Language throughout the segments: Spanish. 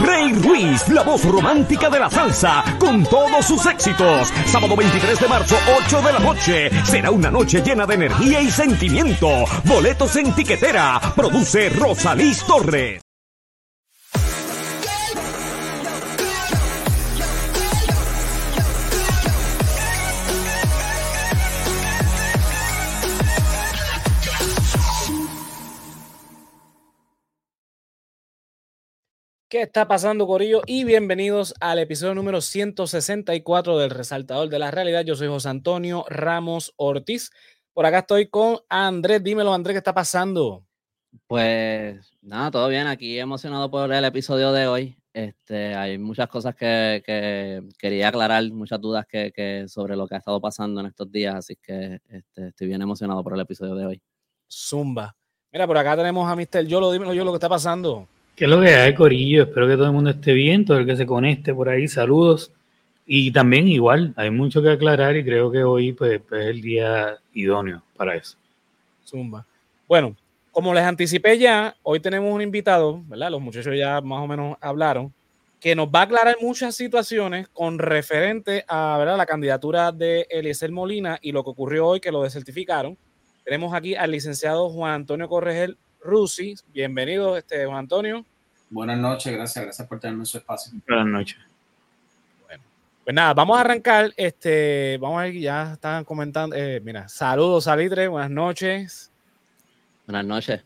Rey Ruiz, la voz romántica de la salsa, con todos sus éxitos. Sábado 23 de marzo, 8 de la noche. Será una noche llena de energía y sentimiento. Boletos en tiquetera. Produce Rosalís Torres. ¿Qué está pasando, Corillo? Y bienvenidos al episodio número 164 del Resaltador de la Realidad. Yo soy José Antonio Ramos Ortiz. Por acá estoy con Andrés. Dímelo, Andrés, ¿qué está pasando? Pues nada, todo bien. Aquí emocionado por el episodio de hoy. Este, hay muchas cosas que, quería aclarar, muchas dudas que, sobre lo que ha estado pasando en estos días, así que este, estoy bien emocionado por el episodio de hoy. Zumba. Mira, por acá tenemos a Mr. Yolo. Dímelo, Yolo, ¿qué está pasando? ¿Qué es lo que hay, Corillo? Espero que todo el mundo esté bien, todo el que se conecte por ahí, saludos. Y también igual, hay mucho que aclarar y creo que hoy pues, es el día idóneo para eso. Zumba. Bueno, como les anticipé ya, hoy tenemos un invitado, ¿verdad? Los muchachos ya más o menos hablaron, que nos va a aclarar muchas situaciones con referente a ¿verdad? la candidatura de Eliezer Molina y lo que ocurrió hoy, que lo desertificaron. Tenemos aquí al licenciado Juan Antonio Corregel Rusi. Bienvenido, este, Juan Antonio. Buenas noches, gracias, gracias por tenerme su espacio. Buenas noches. Bueno, pues nada, vamos a arrancar. Este, vamos a ver, ya están comentando. Eh, mira, saludos, Salitre, buenas noches. Buenas noches.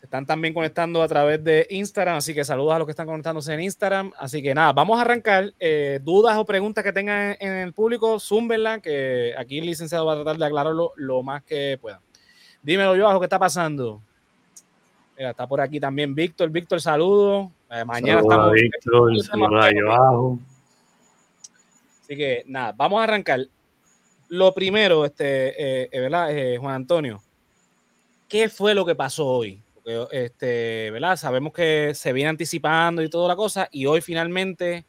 Se están también conectando a través de Instagram, así que saludos a los que están conectándose en Instagram. Así que nada, vamos a arrancar. Eh, dudas o preguntas que tengan en el público, zúmbenla, que aquí el licenciado va a tratar de aclararlo lo más que pueda. Dímelo yo, ¿qué está pasando? Mira, está por aquí también Víctor. Víctor, saludo. Eh, mañana estamos. Víctor, saludos abajo. Así que nada, vamos a arrancar. Lo primero, este, eh, eh, ¿verdad? Juan Antonio, ¿qué fue lo que pasó hoy? Porque, este, ¿verdad? Sabemos que se viene anticipando y toda la cosa, y hoy finalmente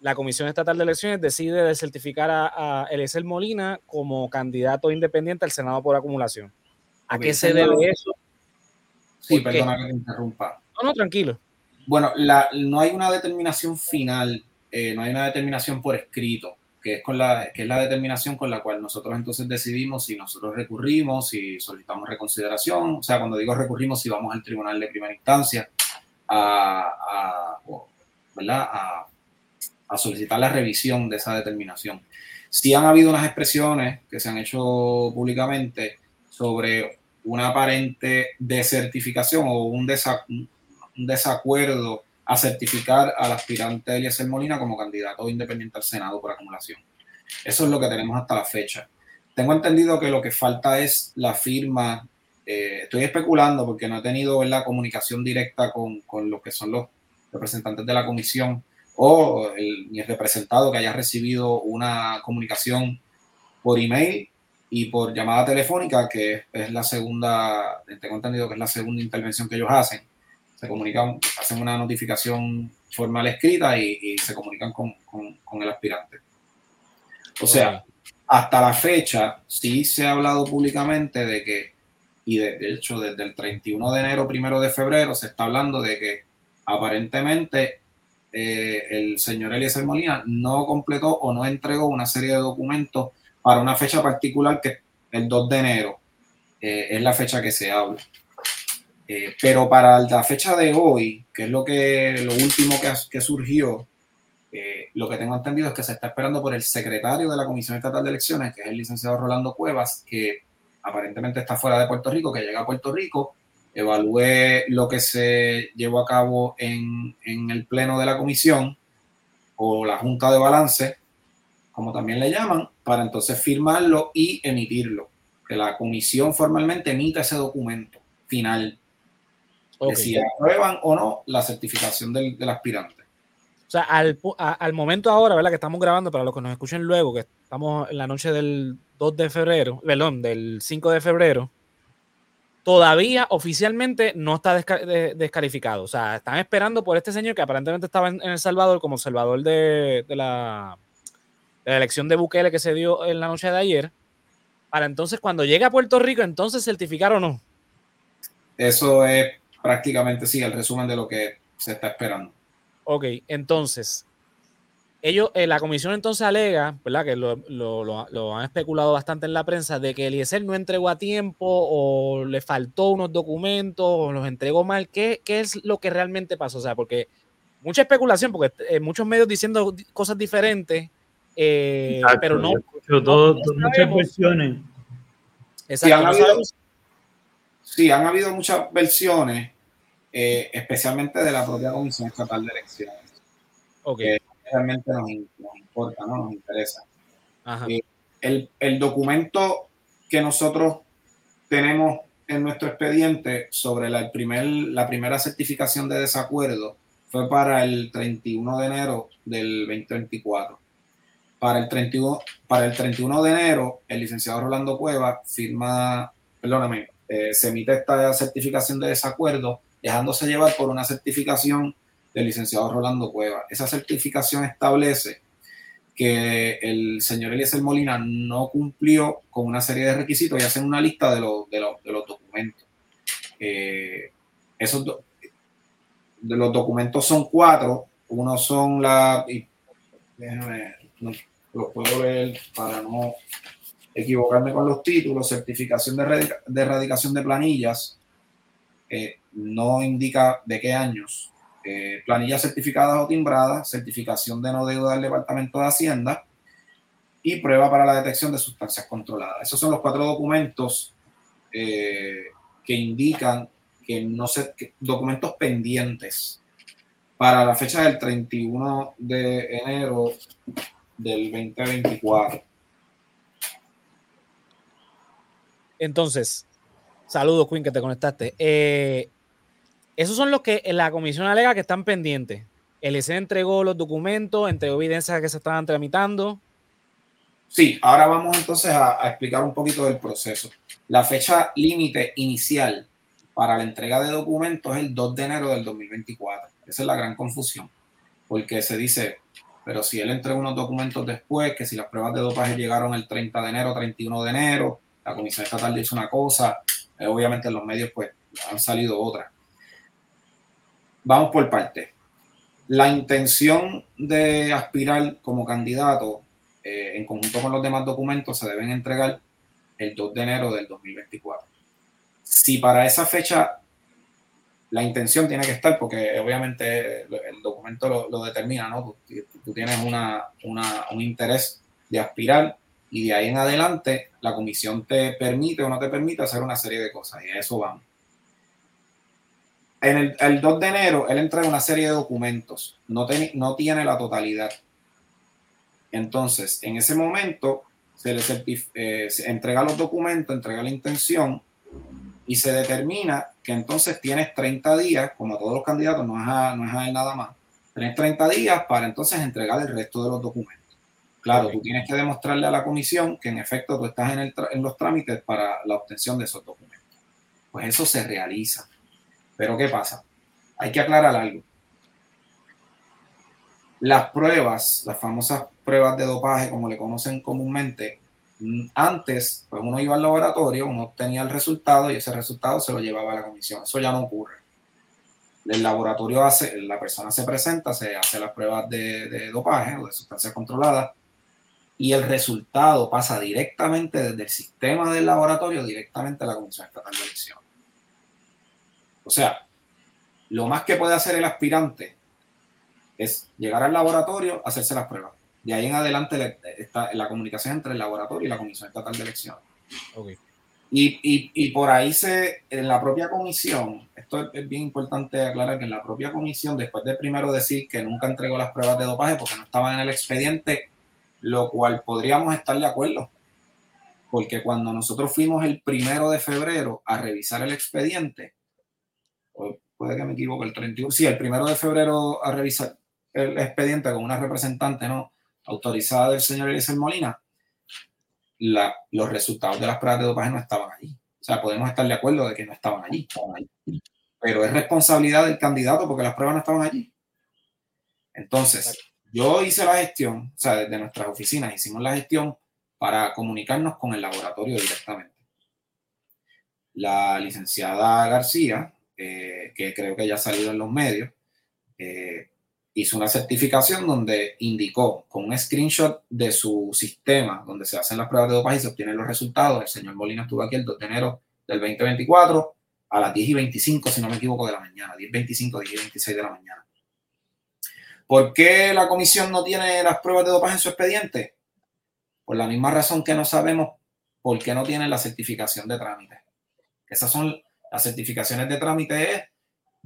la Comisión Estatal de Elecciones decide desertificar a, a Eliezer Molina como candidato independiente al Senado por acumulación. ¿A qué se debe eso? Sí, perdona que te interrumpa. No, no, tranquilo. Bueno, la, no hay una determinación final, eh, no hay una determinación por escrito, que es, con la, que es la determinación con la cual nosotros entonces decidimos si nosotros recurrimos, si solicitamos reconsideración, o sea, cuando digo recurrimos, si vamos al tribunal de primera instancia a, ¿verdad? a, a solicitar la revisión de esa determinación. Sí han habido unas expresiones que se han hecho públicamente sobre una aparente desertificación o un, desacuerdo a certificar al aspirante Eliezer Molina como candidato independiente al Senado por acumulación. Eso es lo que tenemos hasta la fecha. Tengo entendido que lo que falta es la firma. Eh, estoy especulando porque no he tenido la comunicación directa con, con los que son los representantes de la comisión o el, mi representado que haya recibido una comunicación por email y por llamada telefónica, que es la segunda, tengo entendido que es la segunda intervención que ellos hacen. Se comunican, hacen una notificación formal escrita y, se comunican con, con, el aspirante. O sea, hasta la fecha sí se ha hablado públicamente de que, y de, hecho desde el 31 de enero, primero de febrero, se está hablando de que aparentemente eh, el señor Eliezer Molina no completó o no entregó una serie de documentos para una fecha particular que el 2 de enero eh, es la fecha que se habla. Eh, pero para la fecha de hoy, que es lo, que, lo último que, surgió, eh, lo que tengo entendido es que se está esperando por el secretario de la Comisión Estatal de Elecciones, que es el licenciado Rolando Cuevas, que aparentemente está fuera de Puerto Rico, que llega a Puerto Rico, evalúe lo que se llevó a cabo en, en el pleno de la comisión o la junta de balance, como también le llaman, para entonces firmarlo y emitirlo. Que la comisión formalmente emita ese documento final. De si aprueban o no la certificación del, aspirante. O sea, al, al, momento ahora, ¿verdad? Que estamos grabando, para los que nos escuchen luego, que estamos en la noche del 2 de febrero, perdón, del 5 de febrero, todavía oficialmente no está descalificado. O sea, están esperando por este señor que aparentemente estaba en, El Salvador como observador de, de, la, la elección de Bukele que se dio en la noche de ayer, para entonces cuando llegue a Puerto Rico, entonces certificar o no. Eso es prácticamente, sí, el resumen de lo que se está esperando. Ok, entonces, ellos, eh, la comisión entonces alega, ¿verdad? Que lo, lo, lo, han especulado bastante en la prensa, de que Eliezer no entregó a tiempo o le faltó unos documentos o los entregó mal. ¿Qué, ¿Qué, es lo que realmente pasó? O sea, porque mucha especulación, porque eh, muchos medios diciendo cosas diferentes, eh, pero no. muchas versiones. Sí han, habido, sí, han habido muchas versiones eh, especialmente de la propia Comisión Estatal de Elecciones. Que realmente nos, importa, ¿no? nos interesa. Eh, el, el, documento que nosotros tenemos en nuestro expediente sobre la, primer, la primera certificación de desacuerdo fue para el 31 de enero del 2024. Para el 31, para el 31 de enero, el licenciado Rolando Cueva firma, perdóname, eh, se emite esta certificación de desacuerdo dejándose llevar por una certificación del licenciado Rolando Cueva. Esa certificación establece que el señor Eliezer Molina no cumplió con una serie de requisitos y hacen una lista de, los, de, los, documentos. Eh, esos de los documentos son cuatro. Uno son la. déjame, no, lo puedo leer para no equivocarme con los títulos. Certificación de, de erradicación de planillas. Eh, no indica de qué años. Eh, planillas certificadas o timbradas, certificación de no deuda del Departamento de Hacienda y prueba para la detección de sustancias controladas. Esos son los cuatro documentos eh, que indican que no se, documentos pendientes para la fecha del 31 de enero del 2024. Entonces, saludos, Queen, que te conectaste. Eh, esos son los que la comisión alega que están pendientes. El EC entregó los documentos, entregó evidencias que se estaban tramitando. Sí, ahora vamos entonces a, explicar un poquito del proceso. La fecha límite inicial para la entrega de documentos es el 2 de enero del 2024. Esa es la gran confusión, porque se dice, pero si él entregó unos documentos después, que si las pruebas de dopaje llegaron el 30 de enero, 31 de enero, la Comisión Estatal dice una cosa, eh, obviamente en los medios pues han salido otras vamos por parte. La intención de aspirar como candidato eh, en conjunto con los demás documentos se deben entregar el 2 de enero del 2024. Si para esa fecha la intención tiene que estar, porque obviamente el documento lo, determina, ¿no? Tú, tienes una, un interés de aspirar y de ahí en adelante la comisión te permite o no te permite hacer una serie de cosas y a eso vamos en el, 2 de enero él entrega una serie de documentos, no, no tiene la totalidad. Entonces, en ese momento se le eh, entrega los documentos, entrega la intención y se determina que entonces tienes 30 días, como todos los candidatos, no es a, no es él nada más, tienes 30 días para entonces entregar el resto de los documentos. Claro, tú tienes que demostrarle a la comisión que en efecto tú estás en, en los trámites para la obtención de esos documentos. Pues eso se realiza. Pero ¿qué pasa? Hay que aclarar algo. Las pruebas, las famosas pruebas de dopaje, como le conocen comúnmente, antes, pues uno iba al laboratorio, uno obtenía el resultado y ese resultado se lo llevaba a la comisión. Eso ya no ocurre. El laboratorio hace, la persona se presenta, se hace las pruebas de, de dopaje o de sustancias controladas y el resultado pasa directamente desde el sistema del laboratorio directamente a la Comisión Estatal de Elecciones. O sea, lo más que puede hacer el aspirante es llegar al laboratorio, hacerse las pruebas. De ahí en adelante está la comunicación entre el laboratorio y la Comisión Estatal de Elecciones. Y, por ahí se, en la propia comisión, esto es, bien importante aclarar que en la propia comisión, después de primero decir que nunca entregó las pruebas de dopaje porque no estaban en el expediente, lo cual podríamos estar de acuerdo. Porque cuando nosotros fuimos el primero de febrero a revisar el expediente, puede que me equivoque, el 31, sí, el primero de febrero a revisar el expediente con una representante no autorizada del señor Eliezer Molina, los resultados de las pruebas de dopaje no estaban allí. O sea, podemos estar de acuerdo de que no estaban allí, Pero es responsabilidad del candidato porque las pruebas no estaban allí. Entonces, yo hice la gestión, o sea, desde nuestras oficinas hicimos la gestión para comunicarnos con el laboratorio directamente. La licenciada García, eh, que creo que ya ha salido en los medios, eh, hizo una certificación donde indicó con un screenshot de su sistema donde se hacen las pruebas de dopaje y se obtienen los resultados. El señor Molina estuvo aquí el 2 de enero del 2024 a las 10 y 25, si no me equivoco, de la mañana, 10 y 25, 10 y 26 de la mañana. ¿Por qué la comisión no tiene las pruebas de dopaje en su expediente? Por la misma razón que no sabemos por qué no tiene la certificación de trámite. Esas son las certificaciones de trámite.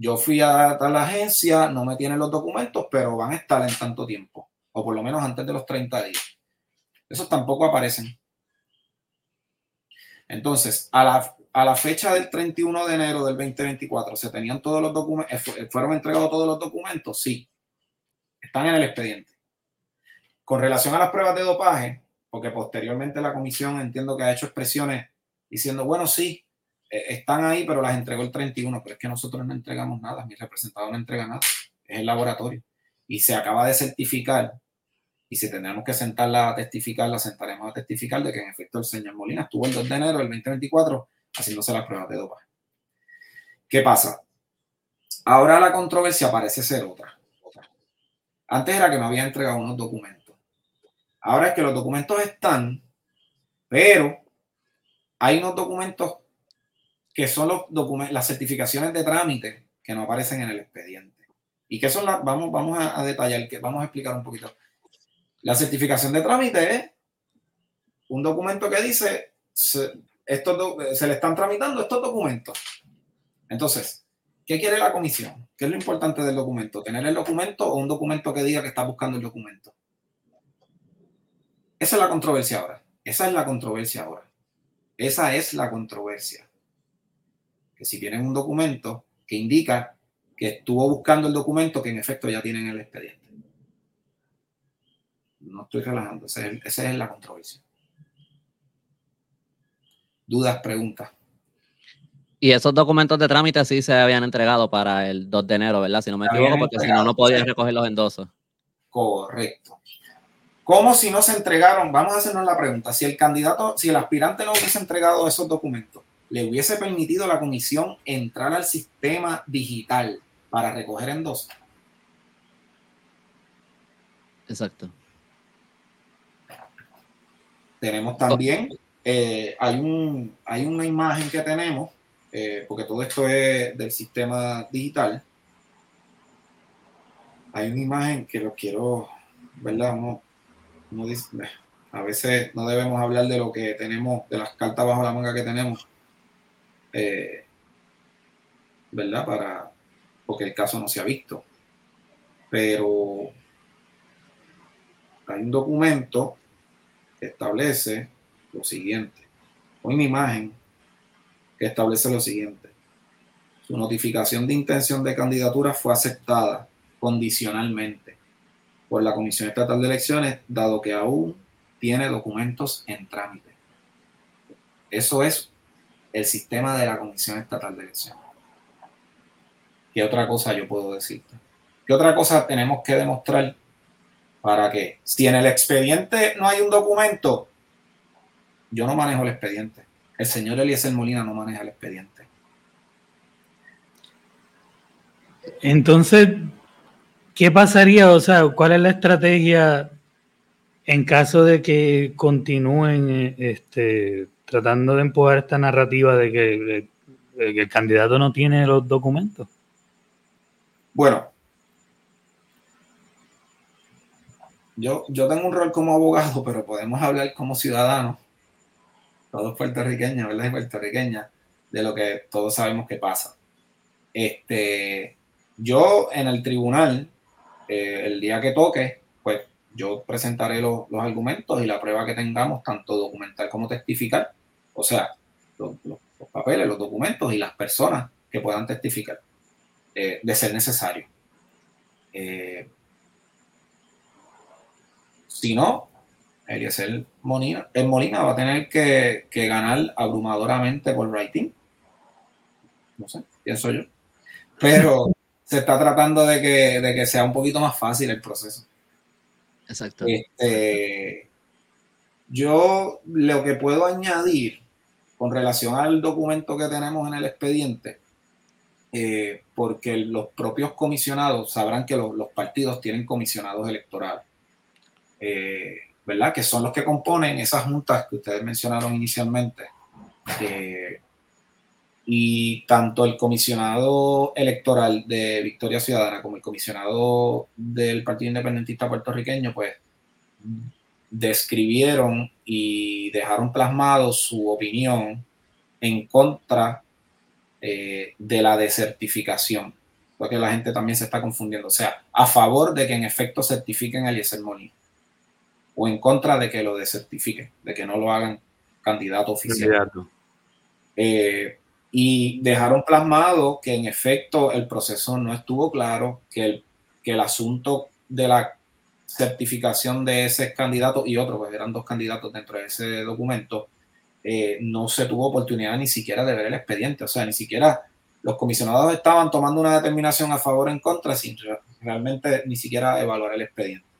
Yo fui a la agencia, no me tienen los documentos, pero van a estar en tanto tiempo, o por lo menos antes de los 30 días. Esos tampoco aparecen. Entonces, a la, a la fecha del 31 de enero del 2024, ¿se tenían todos los documentos? Eh, ¿Fueron entregados todos los documentos? Sí. Están en el expediente. Con relación a las pruebas de dopaje, porque posteriormente la comisión entiendo que ha hecho expresiones diciendo, bueno, sí, están ahí, pero las entregó el 31, pero es que nosotros no entregamos nada, mi representado no entrega nada, es el laboratorio. Y se acaba de certificar, y si tenemos que sentarla a testificar, la sentaremos a testificar de que en efecto el señor Molina estuvo el 2 de enero del 2024 haciéndose las pruebas de dopaje. ¿Qué pasa? Ahora la controversia parece ser otra. Antes era que me había entregado unos documentos. Ahora es que los documentos están, pero hay unos documentos que son los documentos, las certificaciones de trámite que no aparecen en el expediente. Y que son las, vamos, vamos a, detallar, que vamos a explicar un poquito. La certificación de trámite es un documento que dice, estos se le están tramitando estos documentos. Entonces, ¿qué quiere la comisión? ¿Qué es lo importante del documento? ¿Tener el documento o un documento que diga que está buscando el documento? Esa es la controversia ahora. Esa es la controversia ahora. Esa es la controversia. Que si tienen un documento que indica que estuvo buscando el documento que en efecto ya tienen el expediente. No estoy relajando, esa es la controversia dudas, preguntas. Y esos documentos de trámite sí se habían entregado para el 2 de enero, ¿verdad? Si no me equivoco, porque si no, no podías recoger los endosos. Correcto. ¿Cómo si no se entregaron? Vamos a hacernos la pregunta. Si el candidato, si el aspirante no hubiese entregado esos documentos, ¿le hubiese permitido a la comisión entrar al sistema digital para recoger endosos? Exacto. Tenemos también eh, hay, un, hay una imagen que tenemos, eh, porque todo esto es del sistema digital. Hay una imagen que lo quiero, ¿verdad? a veces no debemos hablar de lo que tenemos, de las cartas bajo la manga que tenemos, eh, ¿verdad? Para, porque el caso no se ha visto. Pero hay un documento que establece lo siguiente. Una imagen que establece lo siguiente. Su notificación de intención de candidatura fue aceptada condicionalmente por la Comisión Estatal de Elecciones, dado que aún tiene documentos en trámite. Eso es el sistema de la Comisión Estatal de Elecciones. ¿Qué otra cosa yo puedo decirte? ¿Qué otra cosa tenemos que demostrar para que si en el expediente no hay un documento, yo no manejo el expediente. El señor Eliezer Molina no maneja el expediente. Entonces, ¿qué pasaría? O sea, ¿cuál es la estrategia en caso de que continúen este, tratando de empujar esta narrativa de que, el candidato no tiene los documentos? Bueno, yo, yo tengo un rol como abogado, pero podemos hablar como ciudadano todos puertorriqueños, ¿verdad? Y puertorriqueñas, de lo que todos sabemos que pasa. Este, yo en el tribunal, eh, el día que toque, pues yo presentaré los, argumentos y la prueba que tengamos, tanto documental como testificar, o sea, los, papeles, los documentos y las personas que puedan testificar, eh, de ser necesario. Eh, si no, Eliezer Molina, el Molina va a tener que, ganar abrumadoramente por rating. No sé, pienso yo. Pero se está tratando de que, sea un poquito más fácil el proceso. Exacto. Este, yo lo que puedo añadir con relación al documento que tenemos en el expediente eh, porque los propios comisionados sabrán que los, partidos tienen comisionados electorales, eh, ¿verdad? Que son los que componen esas juntas que ustedes mencionaron inicialmente. Eh, y tanto el comisionado electoral de Victoria Ciudadana como el comisionado del Partido Independentista puertorriqueño, pues describieron y dejaron plasmado su opinión en contra eh, de la desertificación, porque la gente también se está confundiendo. O sea, a favor de que en efecto certifiquen a Eliezer Molina, o en contra de que lo desertifiquen, de que no lo hagan candidato oficial. Eh, y dejaron plasmado que en efecto el proceso no estuvo claro, que el, que el asunto de la certificación de ese candidato y otro, pues eran dos candidatos dentro de ese documento, eh, no se tuvo oportunidad ni siquiera de ver el expediente, o sea, ni siquiera los comisionados estaban tomando una determinación a favor o en contra sin realmente ni siquiera evaluar el expediente.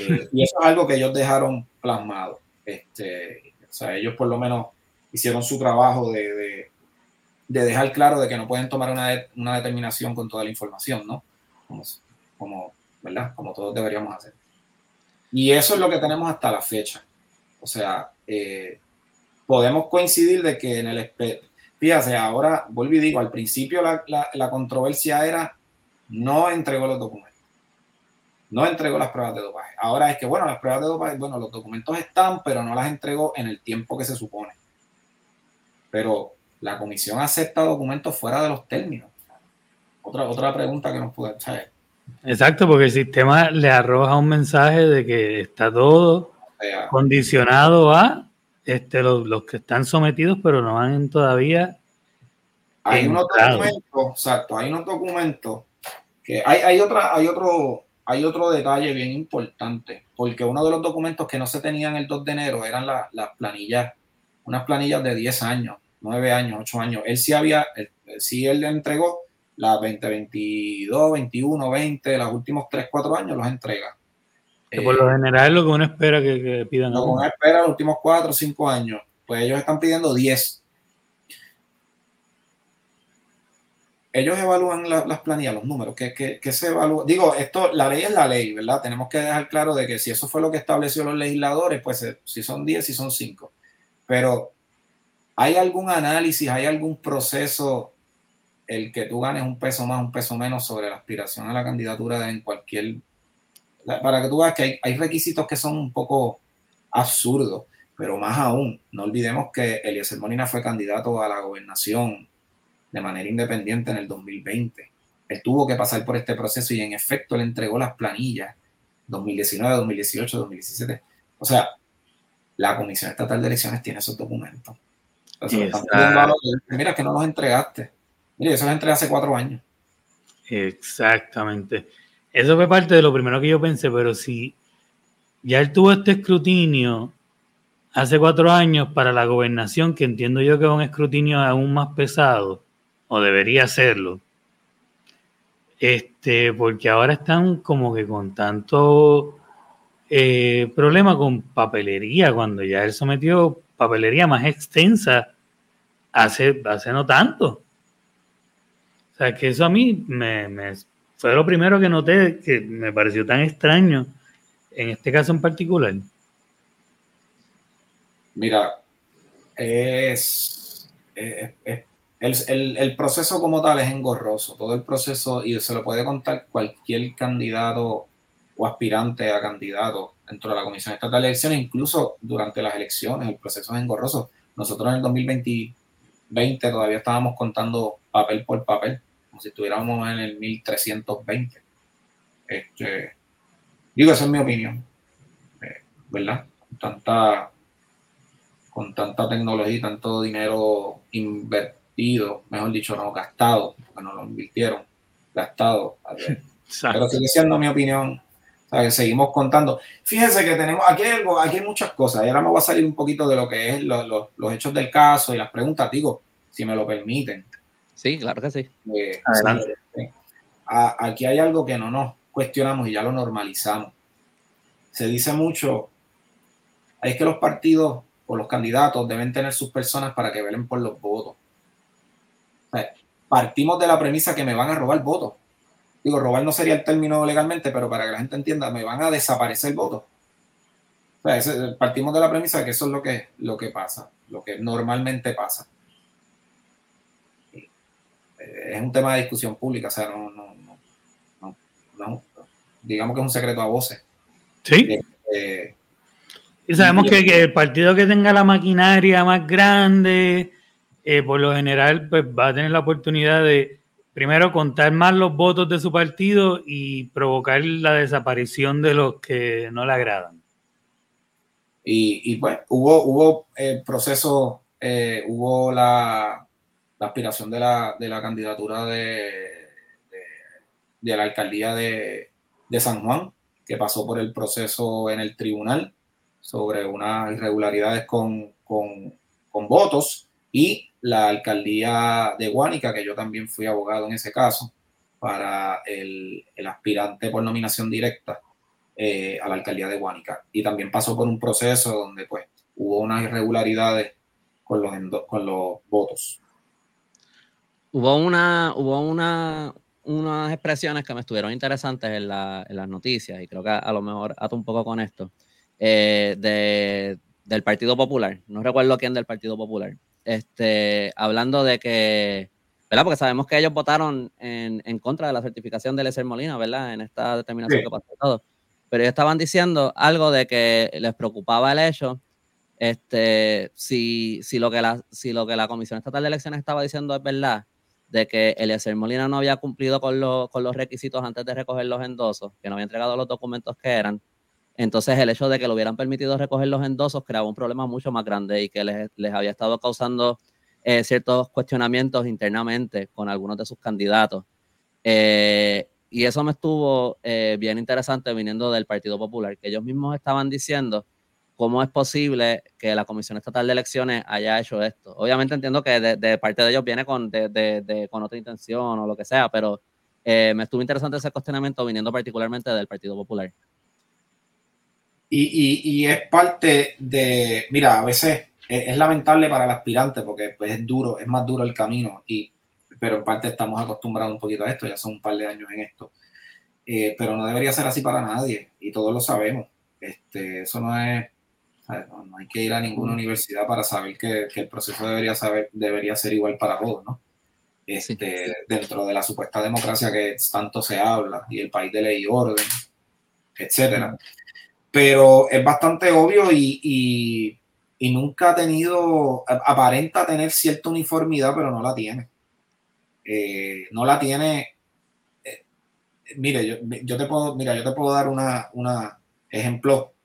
Eh, y eso es algo que ellos dejaron plasmado. Este, o sea, ellos por lo menos hicieron su trabajo de, de, dejar claro de que no pueden tomar una, una, determinación con toda la información, ¿no? Como, como, ¿verdad? Como todos deberíamos hacer. Y eso es lo que tenemos hasta la fecha. O sea, eh, podemos coincidir de que en el... Fíjate, ahora vuelvo y digo, al principio la, la, controversia era no entregó los documentos. No entregó las pruebas de dopaje. Ahora es que, bueno, las pruebas de dopaje, bueno, los documentos están, pero no las entregó en el tiempo que se supone. Pero la comisión acepta documentos fuera de los términos. Otra, otra pregunta que nos puede echar. Exacto, porque el sistema le arroja un mensaje de que está todo condicionado a este, los, que están sometidos, pero no han todavía. Hay unos documentos, exacto, hay unos documentos que hay, hay, otra, hay, otro, hay otro detalle bien importante, porque uno de los documentos que no se tenían el 2 de enero eran las planillas, unas planillas de 10 años, 9 años, 8 años. Él sí había, él, sí él le entregó las 2022, 21, 20, los últimos 3, 4 años los entrega por lo general lo que uno espera que, pidan. Lo que uno espera los últimos 4 o 5 años. Pues ellos están pidiendo 10. Ellos evalúan las planillas, los números. ¿Qué, se evalúa? Digo, esto, la ley es la ley, ¿verdad? Tenemos que dejar claro de que si eso fue lo que estableció los legisladores, pues eh, si son 10, si son 5. Pero ¿hay algún análisis, hay algún proceso el que tú ganes un peso más, un peso menos sobre la aspiración a la candidatura en cualquier para que tú veas que hay, requisitos que son un poco absurdos, pero más aún, no olvidemos que Eliezer Molina fue candidato a la gobernación de manera independiente en el 2020. Él tuvo que pasar por este proceso y en efecto le entregó las planillas 2019, 2018, 2017. O sea, la Comisión Estatal de Elecciones tiene esos documentos. mira que no los entregaste. Mira, eso los entregué hace cuatro años. Exactamente. Eso fue parte de lo primero que yo pensé, pero si ya él tuvo este escrutinio hace cuatro años para la gobernación, que entiendo yo que es un escrutinio aún más pesado, o debería serlo, este, porque ahora están como que con tanto eh, problema con papelería, cuando ya él sometió papelería más extensa hace, hace no tanto. O sea, que eso a mí me, fue lo primero que noté que me pareció tan extraño en este caso en particular. Mira, es, el, proceso como tal es engorroso, todo el proceso, y se lo puede contar cualquier candidato o aspirante a candidato dentro de la Comisión Estatal de Elecciones, incluso durante las elecciones, el proceso es engorroso. Nosotros en el 2020 todavía estábamos contando papel por papel si estuviéramos en el 1320. Este, digo, esa es mi opinión, eh, ¿verdad? Con tanta, con tanta tecnología y tanto dinero invertido, mejor dicho, no gastado, porque no lo invirtieron, gastado. Pero sigue siendo mi opinión. seguimos contando. Fíjense que tenemos aquí hay, algo, aquí hay muchas cosas. Y ahora me voy a salir un poquito de lo que es los hechos del caso y las preguntas, digo, si me lo permiten. Sí, claro que sí. Eh, aquí hay algo que no nos cuestionamos y ya lo normalizamos. Se dice mucho, es que los partidos o los candidatos deben tener sus personas para que velen por los votos. partimos de la premisa que me van a robar votos. Digo, robar no sería el término legalmente, pero para que la gente entienda, me van a desaparecer votos. O sea, partimos de la premisa de que eso es lo que, lo que pasa, lo que normalmente pasa. Es un tema de discusión pública, o sea, no, no, no, no digamos que es un secreto a voces. Sí. Eh, eh, y sabemos que, el partido que tenga la maquinaria más grande, eh, por lo general, pues va a tener la oportunidad de, primero, contar más los votos de su partido y provocar la desaparición de los que no le agradan. Y, y pues hubo, hubo el proceso, hubo la, aspiración de la, de la candidatura de, de, la alcaldía de, de San Juan, que pasó por el proceso en el tribunal sobre unas irregularidades con, votos y la alcaldía de Guánica, que yo también fui abogado en ese caso, para el, aspirante por nominación directa eh, a la alcaldía de Guánica. Y también pasó por un proceso donde pues hubo unas irregularidades con los, con los votos. Hubo una, hubo una, unas expresiones que me estuvieron interesantes en, las noticias y creo que a, lo mejor ato un poco con esto, eh, de, del Partido Popular, no recuerdo quién del Partido Popular, este, hablando de que, ¿verdad? Porque sabemos que ellos votaron en, en contra de la certificación de Lecer Molina, ¿verdad? En esta determinación que pasó todo. Pero ellos estaban diciendo algo de que les preocupaba el hecho, este, si, si, lo que la, si lo que la Comisión Estatal de Elecciones estaba diciendo es verdad, de que Eliezer Molina no había cumplido con, con los requisitos antes de recoger los endosos, que no había entregado los documentos que eran. Entonces el hecho de que lo hubieran permitido recoger los endosos creaba un problema mucho más grande y que les, les había estado causando eh, ciertos cuestionamientos internamente con algunos de sus candidatos. Eh, y eso me estuvo eh, bien interesante viniendo del Partido Popular, que ellos mismos estaban diciendo ¿cómo es posible que la Comisión Estatal de Elecciones haya hecho esto? Obviamente entiendo que de, parte de ellos viene con, otra intención o lo que sea, pero eh, me estuvo interesante ese cuestionamiento viniendo particularmente del Partido Popular. Y, es parte de, mira, a veces es, lamentable para el aspirante porque pues, es duro, es más duro el camino, y, pero en parte estamos acostumbrados un poquito a esto, ya son un par de años en esto. Eh, pero no debería ser así para nadie y todos lo sabemos. Este, eso no es, no, hay que ir a ninguna universidad para saber que, el proceso debería, saber, debería ser igual para todos, ¿no? Este, Dentro de la supuesta democracia que tanto se habla y el país de ley y orden, etcétera. Pero es bastante obvio y, nunca ha tenido, aparenta tener cierta uniformidad, pero no la tiene. Eh, no la tiene. Eh, mire, yo, yo, te puedo, mira, yo te puedo dar una, una ejemplo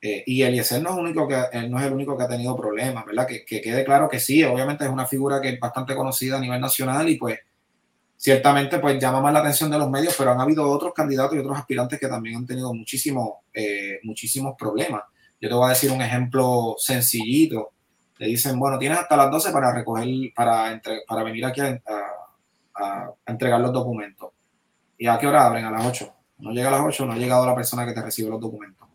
eh, y Eliezer no es, que, no es el único que ha tenido problemas, ¿verdad? Que, quede claro que sí, obviamente es una figura que es bastante conocida a nivel nacional y pues ciertamente pues llama más la atención de los medios, pero han habido otros candidatos y otros aspirantes que también han tenido muchísimo, eh, muchísimos problemas. Yo te voy a decir un ejemplo sencillito. Le dicen, bueno, tienes hasta las 12 para recoger, para, para venir aquí a, a, entregar los documentos. ¿Y a qué hora abren? A las 8. No llega a las 8, no ha llegado la persona que te recibe los documentos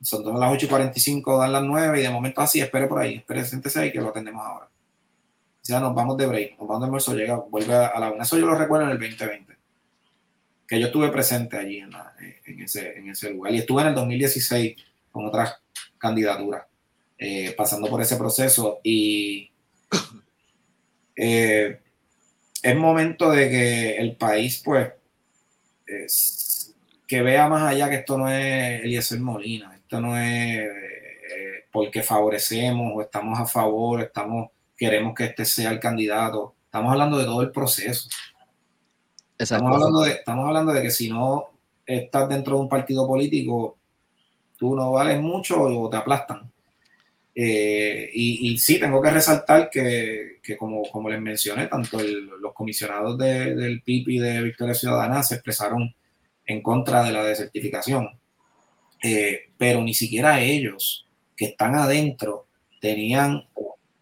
son las 8 y 45, dan las 9 y de momento así, espere por ahí, espere, siéntese ahí que lo atendemos ahora. O sea, nos vamos de break, nos vamos de almuerzo, llega, vuelve a la una. Eso yo lo recuerdo en el 2020, que yo estuve presente allí en, en, ese, en ese lugar. Y estuve en el 2016 con otras candidaturas, eh, pasando por ese proceso. Y eh, es momento de que el país, pues, que vea más allá que esto no es Eliezer Molina, esto no es eh, porque favorecemos o estamos a favor, estamos, queremos que este sea el candidato. Estamos hablando de todo el proceso. Estamos hablando, de, estamos hablando de que si no estás dentro de un partido político, tú no vales mucho o te aplastan. Eh, y, sí, tengo que resaltar que, como, como les mencioné, tanto los comisionados del PIB y de Victoria Ciudadana se expresaron en contra de la desertificación. Eh, pero ni siquiera ellos que están adentro tenían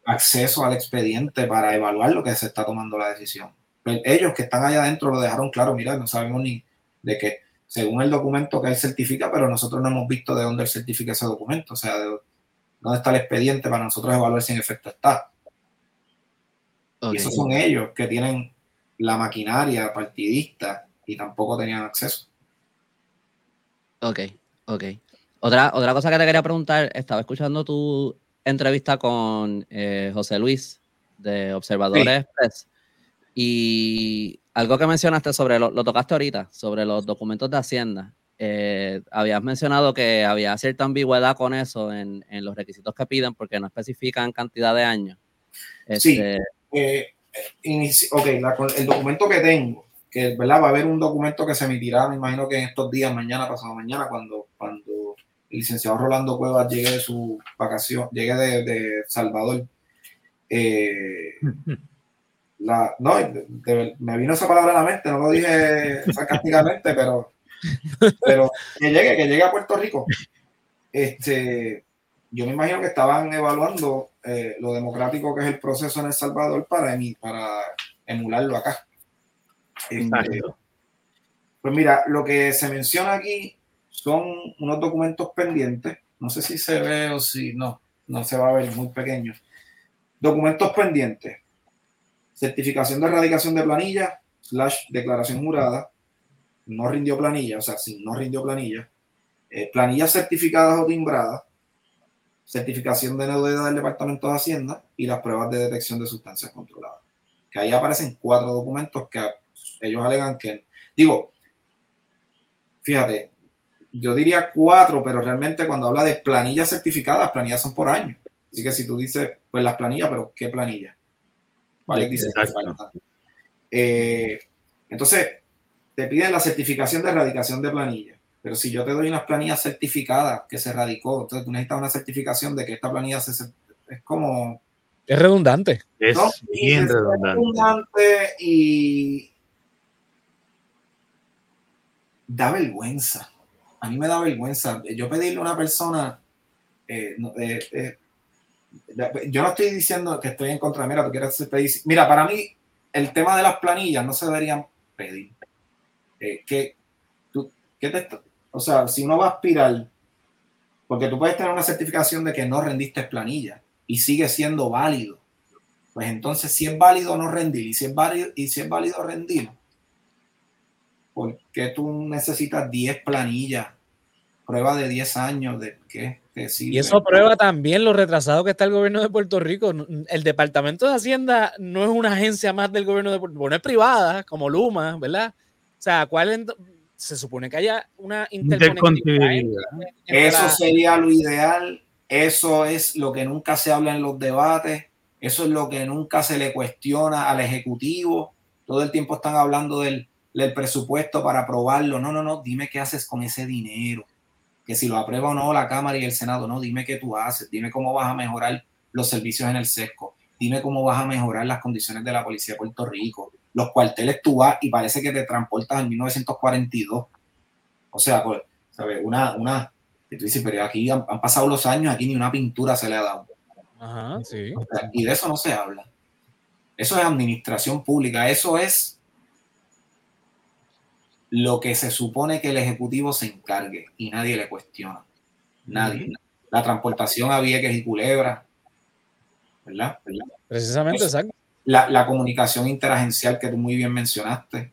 acceso al expediente para evaluar lo que se está tomando la decisión. Ellos que están allá adentro lo dejaron claro, mira, no sabemos ni de qué, según el documento que él certifica, pero nosotros no hemos visto de dónde él certifica ese documento, o sea, de dónde está el expediente para nosotros evaluar si en efecto está. Y esos son ellos que tienen la maquinaria partidista y tampoco tenían acceso. Ok, ok. Otra, otra cosa que te quería preguntar, estaba escuchando tu entrevista con eh, José Luis de Observadores Express y algo que mencionaste sobre, lo, lo, tocaste ahorita, sobre los documentos de Hacienda. Eh, habías mencionado que había cierta ambigüedad con eso en, en, los requisitos que piden porque no especifican cantidad de años. Sí, este, eh, ok, la, el documento que tengo, que ¿verdad? va a haber un documento que se emitirá, me imagino que en estos días, mañana, pasado mañana, cuando, cuando el licenciado Rolando Cuevas llegue de su vacación, llegue de, de Salvador. Eh, la, no, me vino esa palabra a la mente, no lo dije sarcásticamente, pero, pero que llegue, que llegue a Puerto Rico. Este, yo me imagino que estaban evaluando eh, lo democrático que es el proceso en El Salvador para, para emularlo acá. Pues mira, lo que se menciona aquí son unos documentos pendientes. No sé si se ve o si no, no se va a ver muy pequeño. Documentos pendientes. Certificación de erradicación de planilla, slash declaración jurada. No rindió planilla, o sea, si no rindió planilla. Eh, planillas certificadas o timbradas certificación de deuda del Departamento de Hacienda y las pruebas de detección de sustancias controladas. Que ahí aparecen cuatro documentos que ellos alegan que, digo, fíjate, yo diría cuatro, pero realmente cuando habla de planillas certificadas, planillas son por año. Así que si tú dices, pues las planillas, pero ¿qué planilla? ¿Vale? Dice, eh, entonces, te piden la certificación de erradicación de planilla. Pero si yo te doy unas planillas certificadas que se radicó, entonces tú necesitas una certificación de que esta planilla se, es como... Es redundante. Es bien redundante. y da vergüenza. A mí me da vergüenza. Yo pedirle a una persona, eh, eh, eh, yo no estoy diciendo que estoy en contra, mira, tú quieres. Mira, para mí el tema de las planillas no se deberían pedir. que, tú, ¿qué te, o sea, si uno va a aspirar, porque tú puedes tener una certificación de que no rendiste planilla y sigue siendo válido, pues entonces si es válido no rendir y si es válido, y si es válido rendir, ¿por qué tú necesitas 10 planillas? Prueba de 10 años de qué Y eso prueba también lo retrasado que está el gobierno de Puerto Rico. El Departamento de Hacienda no es una agencia más del gobierno de Puerto Rico, no es privada, como Luma, ¿verdad? O sea, ¿cuál se supone que haya una interconectividad. Eso sería lo ideal, eso es lo que nunca se habla en los debates, eso es lo que nunca se le cuestiona al Ejecutivo. Todo el tiempo están hablando del, del presupuesto para aprobarlo. No, no, no, dime qué haces con ese dinero. Que si lo aprueba o no la Cámara y el Senado, no, dime qué tú haces, dime cómo vas a mejorar los servicios en el SESCO, dime cómo vas a mejorar las condiciones de la Policía de Puerto Rico, los cuarteles tú vas y parece que te transportas en 1942. O sea, pues, ¿sabes? Una, una, tú dices, pero aquí han, pasado los años, aquí ni una pintura se le ha dado. Ajá, sí. y de eso no se habla. Eso es administración pública, eso es lo que se supone que el Ejecutivo se encargue y nadie le cuestiona. Nadie. La transportación a Vieques y Culebra, ¿verdad? Precisamente, exacto la, comunicación interagencial que tú muy bien mencionaste.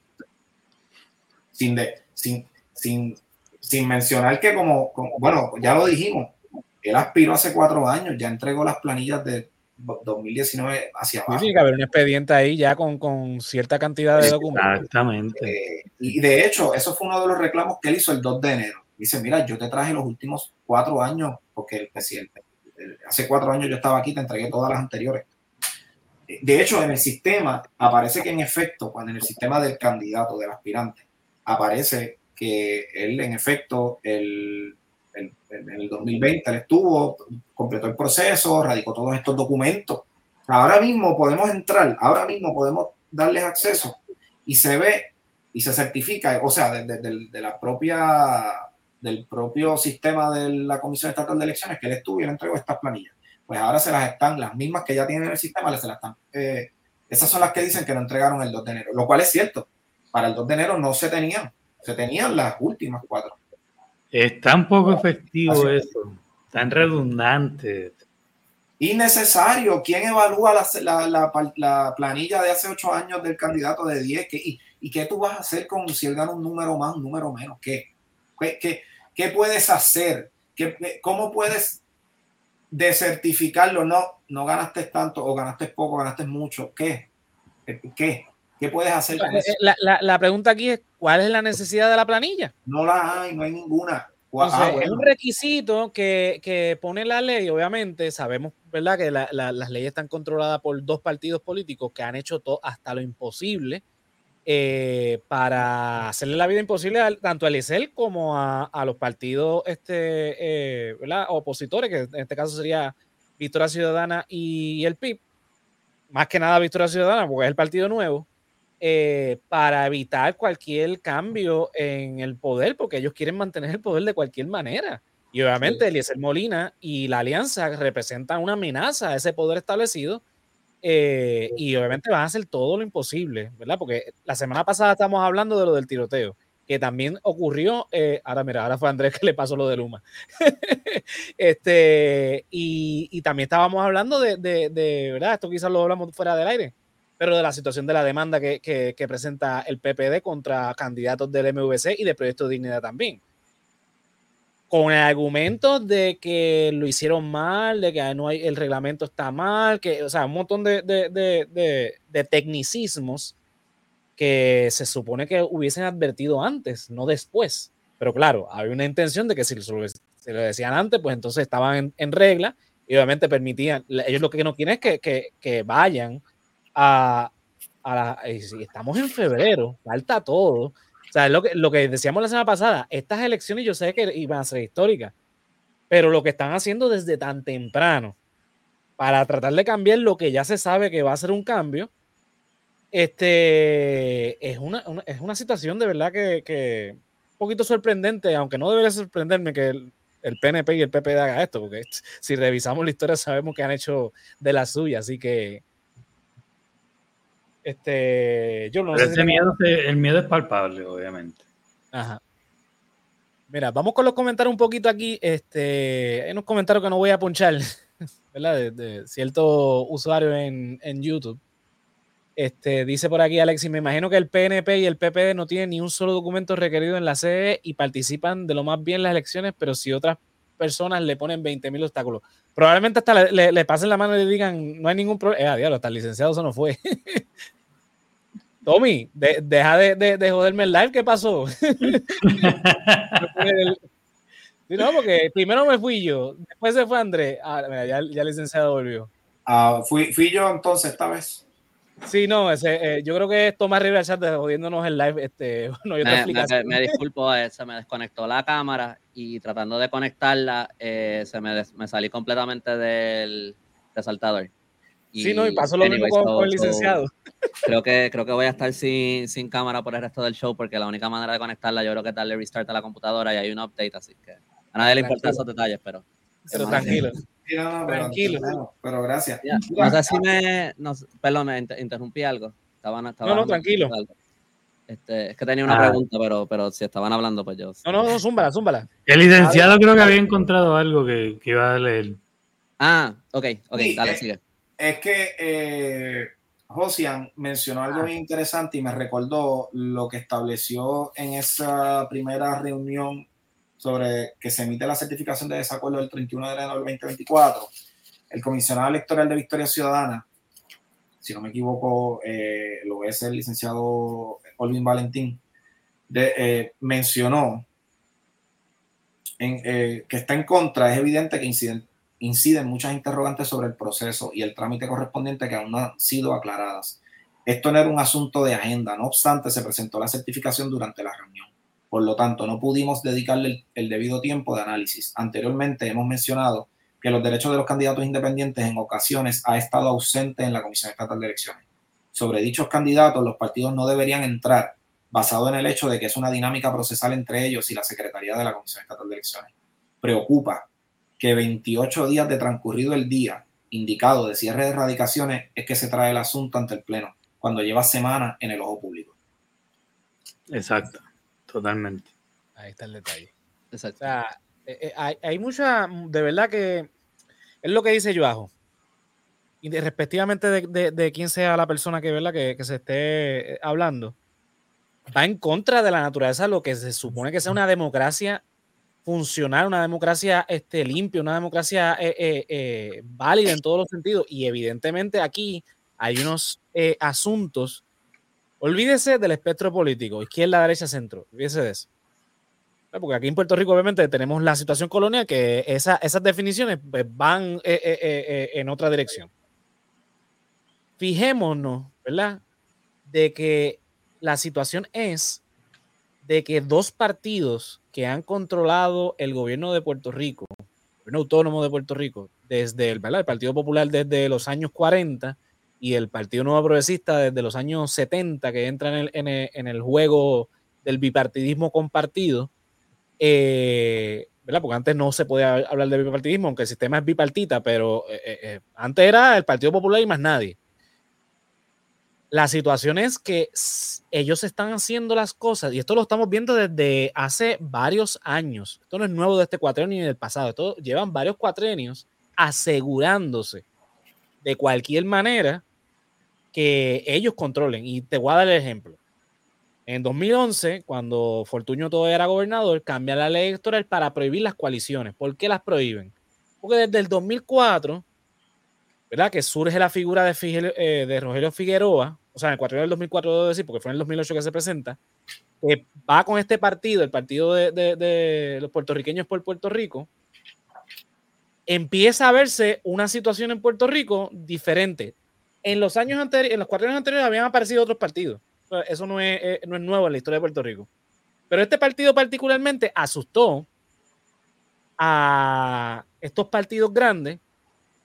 Sin, de, sin, sin, sin mencionar que como, bueno, ya lo dijimos, él aspiró hace cuatro años, ya entregó las planillas de 2019 hacia abajo. tiene que haber un expediente ahí ya con, con cierta cantidad de documentos. Exactamente. Eh, y de hecho, eso fue uno de los reclamos que él hizo el 2 de enero. Dice, mira, yo te traje los últimos cuatro años, porque el presidente, hace cuatro años yo estaba aquí, te entregué todas las anteriores de hecho, en el sistema aparece que en efecto, cuando en el sistema del candidato, del aspirante, aparece que él en efecto el, en el 2020 él estuvo, completó el proceso, radicó todos estos documentos. Ahora mismo podemos entrar, ahora mismo podemos darles acceso y se ve y se certifica, o sea, de, de la propia del propio sistema de la Comisión Estatal de Elecciones que él estuvo y él entregó estas planillas pues ahora se las están, las mismas que ya tienen en el sistema, se las están, eh, esas son las que dicen que no entregaron el 2 de enero, lo cual es cierto. Para el 2 de enero no se tenían, se tenían las últimas cuatro. Es tan poco efectivo eso, tan redundante. Innecesario. ¿Quién evalúa la, la, la, planilla de hace ocho años del candidato de 10? y, ¿Y qué tú vas a hacer con si él gana un número más, un número menos? ¿Qué? ¿Qué, qué, qué puedes hacer? ¿Qué, ¿Cómo puedes desertificarlo? No, no ganaste tanto o ganaste poco, ganaste mucho. ¿Qué? ¿Qué? ¿Qué puedes hacer con eso? La, la, la pregunta aquí es, ¿cuál es la necesidad de la planilla? No la hay, no hay ninguna. Ah, es un requisito que, que, pone la ley, obviamente, sabemos, ¿verdad?, que la, la, las leyes están controladas por dos partidos políticos que han hecho todo hasta lo imposible eh, para hacerle la vida imposible tanto a Elisel como a, a los partidos este, eh, ¿verdad? opositores, que en este caso sería Victoria Ciudadana y el PIB, más que nada Victoria Ciudadana, porque es el partido nuevo eh, para evitar cualquier cambio en el poder, porque ellos quieren mantener el poder de cualquier manera. Y obviamente Eliezer Molina y la alianza representan una amenaza a ese poder establecido. Eh, y obviamente van a hacer todo lo imposible, ¿verdad? Porque la semana pasada estábamos hablando de lo del tiroteo, que también ocurrió. Eh, ahora, mira, ahora fue Andrés que le pasó lo de Luma. este, y, y, también estábamos hablando de, de, de, ¿verdad? Esto quizás lo hablamos fuera del aire, pero de la situación de la demanda que, que, que, presenta el PPD contra candidatos del MVC y de Proyecto Dignidad también. Con el argumento de que lo hicieron mal, de que no hay, el reglamento está mal, que, o sea, un montón de, de, de, de tecnicismos que se supone que hubiesen advertido antes, no después. Pero claro, había una intención de que si se lo decían antes, pues entonces estaban en, en regla y obviamente permitían, ellos lo que no quieren es que, que, que vayan a, a la, estamos en febrero, falta todo. O sea, lo que, lo que decíamos la semana pasada, estas elecciones yo sé que iban a ser históricas, pero lo que están haciendo desde tan temprano para tratar de cambiar lo que ya se sabe que va a ser un cambio, este, es, una, una es una situación de verdad que, que, un poquito sorprendente, aunque no debería sorprenderme que el, el PNP y el PPD haga esto, porque si revisamos la historia sabemos que han hecho de la suya, así que este, yo no sé si miedo, el miedo es palpable, obviamente. Ajá. Mira, vamos con los comentarios un poquito aquí. Este, hay unos comentarios que no voy a punchar, ¿verdad? De, de cierto usuario en, en, YouTube. Este, dice por aquí Alexis, me imagino que el PNP y el PPD no tienen ni un solo documento requerido en la sede y participan de lo más bien en las elecciones, pero si otras personas le ponen 20 mil obstáculos. Probablemente hasta le, pasen la mano y le digan, no hay ningún problema. Eh, diablo, hasta el licenciado eso no fue. Tommy, de, deja de, de, de, joderme el live, ¿qué pasó? no, porque primero me fui yo, después se fue Andrés. Ah, mira, ya, ya el licenciado volvió. Ah, fui, fui yo entonces esta vez. Sí, no, ese, eh, yo creo que es Tomás Rivera Chat jodiéndonos el live. Este, no, yo me, me, me, disculpo, eh, se me desconectó la cámara y tratando de conectarla, eh, se me, des, me, salí completamente del resaltador. Y, sí, no, y pasó lo mismo con, el licenciado. Creo, que, creo que voy a estar sin, sin cámara por el resto del show porque la única manera de conectarla yo creo que es darle restart a la computadora y hay un update, así que a nadie le importan esos detalles, pero... Pero tranquilo. Sí, no, no, pero, tranquilo. Pero, pero gracias. No sé si me. No, perdón, me interrumpí algo. Estaban, estaban no, no, tranquilo. Este, es que tenía una ah. pregunta, pero, pero si estaban hablando, pues yo. No, no, no, zúmbala, zúmbala. El licenciado creo que había encontrado algo que, que iba a leer. Ah, ok, ok, sí, dale, es, sigue. Es que eh, Josian mencionó algo muy interesante y me recordó lo que estableció en esa primera reunión sobre que se emite la certificación de desacuerdo el 31 de enero del 2024, el comisionado electoral de Victoria Ciudadana, si no me equivoco, eh, lo es el licenciado Olvin Valentín, eh, mencionó en, eh, que está en contra, es evidente que inciden muchas interrogantes sobre el proceso y el trámite correspondiente que aún no han sido aclaradas. Esto no era un asunto de agenda, no obstante, se presentó la certificación durante la reunión. Por lo tanto, no pudimos dedicarle el, debido tiempo de análisis. Anteriormente hemos mencionado que los derechos de los candidatos independientes en ocasiones ha estado ausente en la Comisión Estatal de Elecciones. Sobre dichos candidatos, los partidos no deberían entrar basado en el hecho de que es una dinámica procesal entre ellos y la Secretaría de la Comisión Estatal de Elecciones. Preocupa que 28 días de transcurrido el día indicado de cierre de erradicaciones es que se trae el asunto ante el Pleno, cuando lleva semanas en el ojo público. Exacto. Totalmente. Ahí está el detalle. Exacto. O sea, eh, eh, hay, hay, mucha, de verdad que es lo que dice Joajo. respectivamente de, de, quién sea la persona que, ¿verdad? Que, que, se esté hablando, va en contra de la naturaleza, lo que se supone que sea una democracia funcional, una democracia este, limpia, una democracia eh, eh, eh, válida en todos los sentidos. Y evidentemente aquí hay unos asuntos. Olvídese del espectro político, izquierda, derecha, centro. Olvídese de eso. Porque aquí en Puerto Rico, obviamente, tenemos la situación colonial que esa, esas definiciones pues, van en otra dirección. Fijémonos, ¿verdad? De que la situación es de que dos partidos que han controlado el gobierno de Puerto Rico, el gobierno autónomo de Puerto Rico, desde el, el Partido Popular desde los años 40 y el Partido Nuevo Progresista desde los años 70, que entra en el, juego del bipartidismo compartido, eh, ¿verdad? Porque antes no se podía hablar de bipartidismo, aunque el sistema es bipartita, pero eh, eh, antes era el Partido Popular y más nadie. La situación es que ellos están haciendo las cosas, y esto lo estamos viendo desde hace varios años. Esto no es nuevo de este cuatrenio ni del pasado. Esto llevan varios cuatrenios asegurándose de cualquier manera que ellos controlen. Y te voy a dar el ejemplo. En 2011, cuando Fortuño todavía era gobernador, cambia la ley electoral para prohibir las coaliciones. ¿Por qué las prohíben? Porque desde el 2004, ¿verdad? Que surge la figura de, eh, de Rogelio Figueroa, o sea, en el 4 del 2004 debo decir, porque fue en el 2008 que se presenta, va con este partido, el partido de, los puertorriqueños por Puerto Rico, empieza a verse una situación en Puerto Rico diferente. En los años anteriores, en los cuatro años anteriores habían aparecido otros partidos. Eso no es, eh, no es nuevo en la historia de Puerto Rico. Pero este partido particularmente asustó a estos partidos grandes,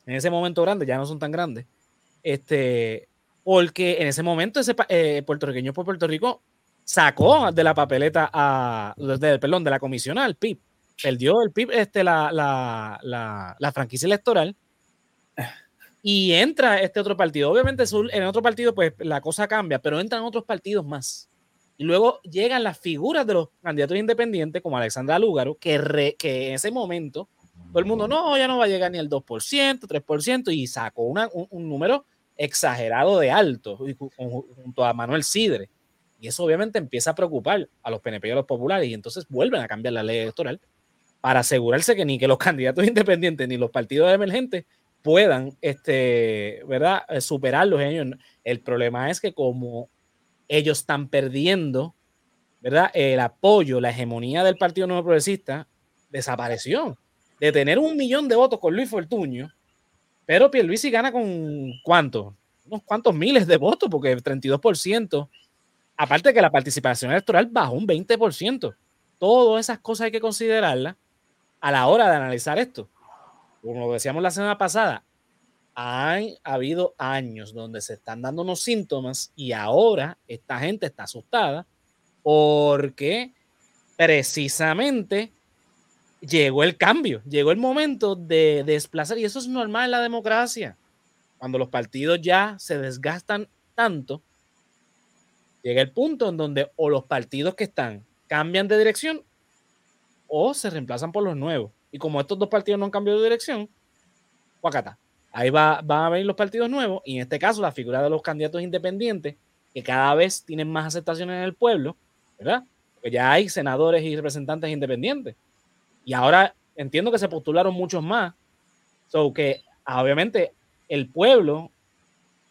en ese momento grandes, ya no son tan grandes, este, porque en ese momento ese eh, puertorriqueño por Puerto Rico sacó de la papeleta a, perdón, de la comisión al PIB. Perdió el PIB este, la, la, la, franquicia electoral y entra este otro partido. Obviamente en otro partido pues la cosa cambia, pero entran otros partidos más. Y luego llegan las figuras de los candidatos independientes como Alexandra Lúgaro, que, que en ese momento todo el mundo, no, ya no va a llegar ni el 2%, 3%, y sacó una, un número exagerado de alto junto a Manuel Sidre. Y eso obviamente empieza a preocupar a los PNP y a los populares y entonces vuelven a cambiar la ley electoral para asegurarse que ni que los candidatos independientes ni los partidos emergentes puedan este, ¿verdad? Eh, superarlos ellos. El problema es que como ellos están perdiendo ¿verdad? el apoyo, la hegemonía del Partido Nuevo Progresista, desapareció. De tener un millón de votos con Luis Fortuño, pero Pierluisi gana con cuánto? Unos cuantos miles de votos, porque el 32%. Aparte de que la participación electoral bajó un 20%. Todas esas cosas hay que considerarlas a la hora de analizar esto. Como decíamos la semana pasada, ha habido años donde se están dando unos síntomas y ahora esta gente está asustada porque precisamente llegó el cambio, llegó el momento de desplazar, y eso es normal en la democracia. Cuando los partidos ya se desgastan tanto, llega el punto en donde o los partidos que están cambian de dirección o se reemplazan por los nuevos. Y como estos dos partidos no han cambiado de dirección, guacata. Ahí va, van a venir los partidos nuevos, y en este caso la figura de los candidatos independientes, que cada vez tienen más aceptación en el pueblo, ¿verdad? Porque ya hay senadores y representantes independientes. Y ahora entiendo que se postularon muchos más. So que ah, obviamente el pueblo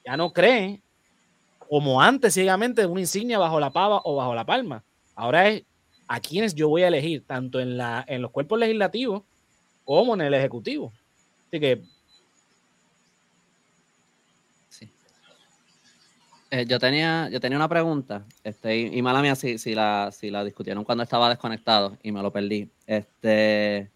ya no cree como antes ciegamente una insignia bajo la pava o bajo la palma. Ahora es a quienes yo voy a elegir, tanto en, la, en los cuerpos legislativos como en el ejecutivo. Así que. Eh, yo, tenía, yo tenía una pregunta, este, y, mala mía si, si, la, si la discutieron cuando estaba desconectado y me lo perdí. Este,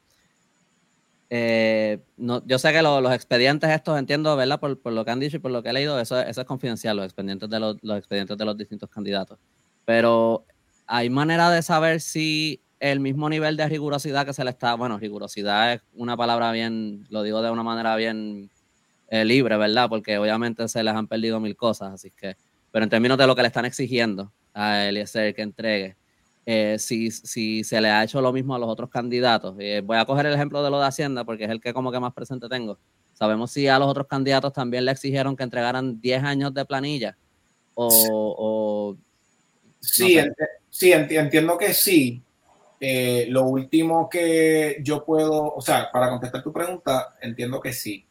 eh, no, yo sé que los expedientes estos, entiendo, ¿verdad? Por, por, lo que han dicho y por lo que he leído, eso, eso es confidencial, los expedientes, de los, los, expedientes de los distintos candidatos. Pero hay manera de saber si el mismo nivel de rigurosidad que se le está, bueno, rigurosidad es una palabra bien, lo digo de una manera bien eh, libre, ¿verdad? Porque obviamente se les han perdido mil cosas, así que, pero en términos de lo que le están exigiendo a Eliezer que entregue, eh, si, si, se le ha hecho lo mismo a los otros candidatos. Eh, voy a coger el ejemplo de lo de Hacienda porque es el que como que más presente tengo. ¿Sabemos si a los otros candidatos también le exigieron que entregaran 10 años de planilla? O, sí, sí, entiendo que sí. Eh, lo último que yo puedo, o sea, para contestar tu pregunta, entiendo que sí.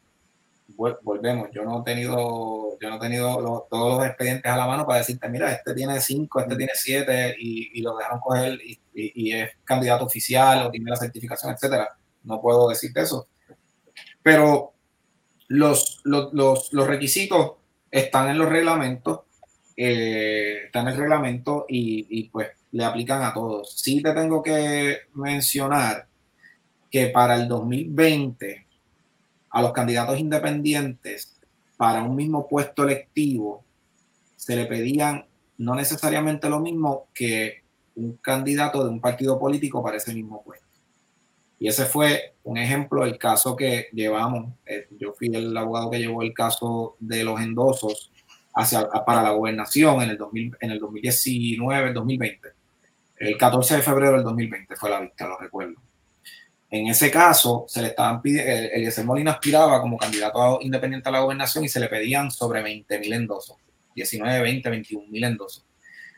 Volvemos, yo no he tenido, yo no he tenido todos los expedientes a la mano para decirte, mira, este tiene cinco, este tiene siete, y, y lo dejaron coger y, y, es candidato oficial o tiene la certificación, etcétera. No puedo decirte eso. Pero los, los, los, los requisitos están en los reglamentos, eh, están en el reglamento y, y pues le aplican a todos. Sí te tengo que mencionar que para el 2020 a los candidatos independientes para un mismo puesto electivo se le pedían no necesariamente lo mismo que un candidato de un partido político para ese mismo puesto. Y ese fue un ejemplo del caso que llevamos. Eh, yo fui el abogado que llevó el caso de los endosos hacia, para la gobernación en el, 2000, en el 2019, 2020. El 14 de febrero del 2020 fue la vista, lo recuerdo. En ese caso, se le estaban pidiendo, Eliezer Molina aspiraba como candidato independiente a la gobernación y se le pedían sobre 20 mil endosos, 19, 20, 21 mil endosos.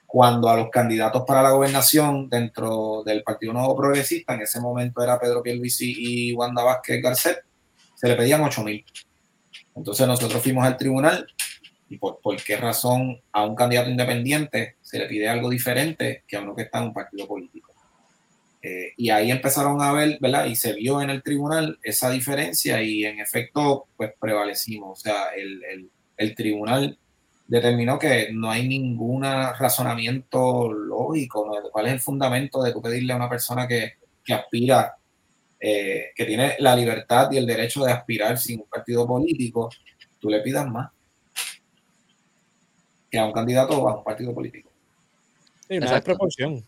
Cuando a los candidatos para la gobernación dentro del Partido Nuevo Progresista, en ese momento era Pedro Pierluisi y Wanda Vázquez Garcet, se le pedían 8 mil. Entonces nosotros fuimos al tribunal y por, qué razón a un candidato independiente se le pide algo diferente que a uno que está en un partido político. Eh, y ahí empezaron a ver, ¿verdad? Y se vio en el tribunal esa diferencia y en efecto, pues prevalecimos. O sea, el, el, el tribunal determinó que no hay ningún razonamiento lógico, ¿no? ¿cuál es el fundamento de tú pedirle a una persona que, que aspira, eh, que tiene la libertad y el derecho de aspirar sin un partido político, tú le pidas más? Que a un candidato o a un partido político. Sí, no hay proporción.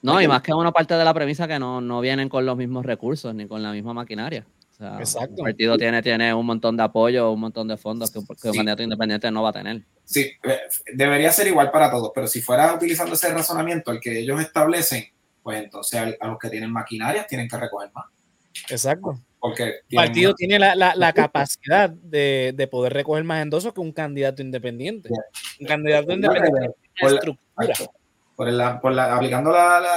No, y más que uno parte de la premisa que no, no vienen con los mismos recursos ni con la misma maquinaria. Exacto. El partido tiene, tiene un montón de apoyo, un montón de fondos que, un candidato independiente no va a tener. Sí, eh, debería ser igual para todos, pero si fuera utilizando ese razonamiento, el que ellos establecen, pues entonces a los que tienen maquinarias tienen que recoger más. Exacto. Porque el partido tiene la, la, la capacidad de, de, poder recoger más endosos que un candidato independiente. Un candidato independiente por estructura. Por, por la, aplicando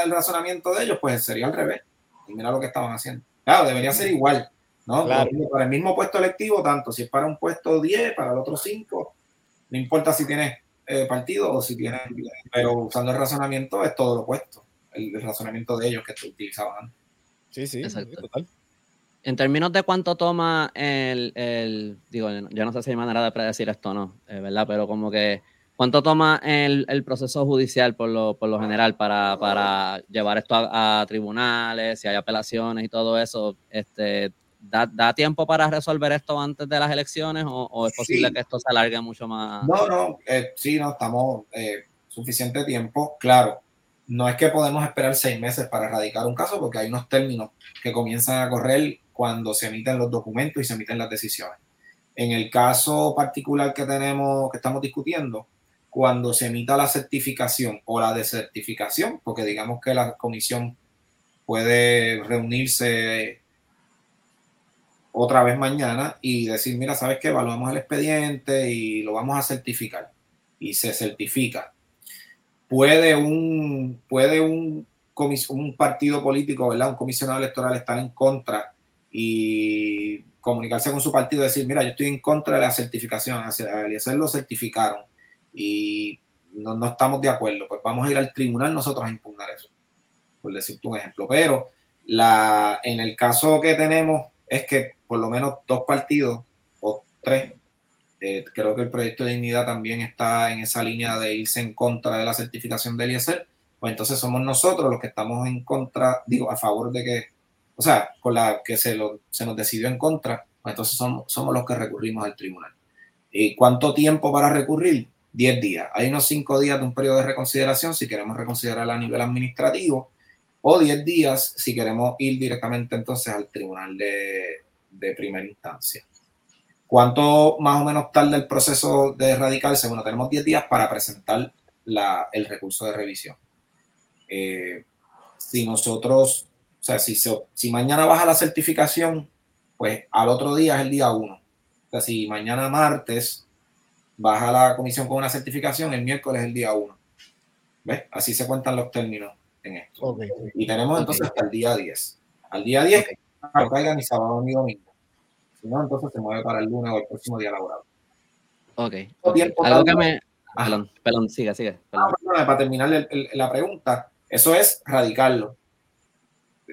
el razonamiento de ellos, pues sería al revés. Y mira lo que estaban haciendo. Claro, debería ser igual, ¿no? Claro. Para el mismo puesto electivo, tanto si es para un puesto 10, para el otro 5, no importa si tienes eh, partido o si tienes, pero usando el razonamiento es todo lo opuesto, el, el razonamiento de ellos que utilizaban antes. Sí, sí, Exacto. total. En términos de cuánto toma el, el, digo, yo no sé si hay manera de predecir esto o no, eh, ¿verdad? Pero como que, ¿cuánto toma el, el proceso judicial por lo, por lo general para, para llevar esto a, tribunales, si hay apelaciones y todo eso? Este, ¿da, ¿Da, tiempo para resolver esto antes de las elecciones o, o es posible que esto se alargue mucho más? No, no, eh, sí, no, estamos eh, suficiente tiempo, claro. No es que podemos esperar seis meses para erradicar un caso porque hay unos términos que comienzan a correr cuando se emiten los documentos y se emiten las decisiones. En el caso particular que tenemos, que estamos discutiendo, cuando se emita la certificación o la desertificación, porque digamos que la comisión puede reunirse otra vez mañana y decir, mira, ¿sabes qué? Evaluamos el expediente y lo vamos a certificar. Y se certifica. Puede un, puede un, un partido político, ¿verdad? Un comisionado electoral estar en contra y comunicarse con su partido y decir, mira, yo estoy en contra de la certificación, a Eliezer lo certificaron y no, no, estamos de acuerdo, pues vamos a ir al tribunal nosotros a impugnar eso, por decirte un ejemplo. Pero la, en el caso que tenemos es que por lo menos dos partidos o tres, eh, creo que el proyecto de dignidad también está en esa línea de irse en contra de la certificación de Eliezer, pues entonces somos nosotros los que estamos en contra, digo, a favor de que o sea, con la que se, nos decidió en contra, pues entonces somos, los que recurrimos al tribunal. ¿Y cuánto tiempo para recurrir? 10 días. Hay unos 5 días de un periodo de reconsideración si queremos reconsiderar a nivel administrativo o 10 días si queremos ir directamente entonces al tribunal de, primera instancia. ¿Cuánto más o menos tarda el proceso de erradicarse? Bueno, tenemos 10 días para presentar el recurso de revisión. Eh, si nosotros o sea, si, si mañana baja la certificación pues al otro día es el día 1. O sea, si mañana martes vas a la comisión con una certificación, el miércoles es el día 1. ¿Ves? Así se cuentan los términos en esto. Y tenemos entonces hasta el día 10. Al día 10 no caiga ni sábado ni domingo. Si no, entonces se mueve para el lunes o el próximo día laboral. Ok. Algo que me... Perdón, perdón, sigue, sigue. Ah, para terminar la pregunta, eso es radicarlo.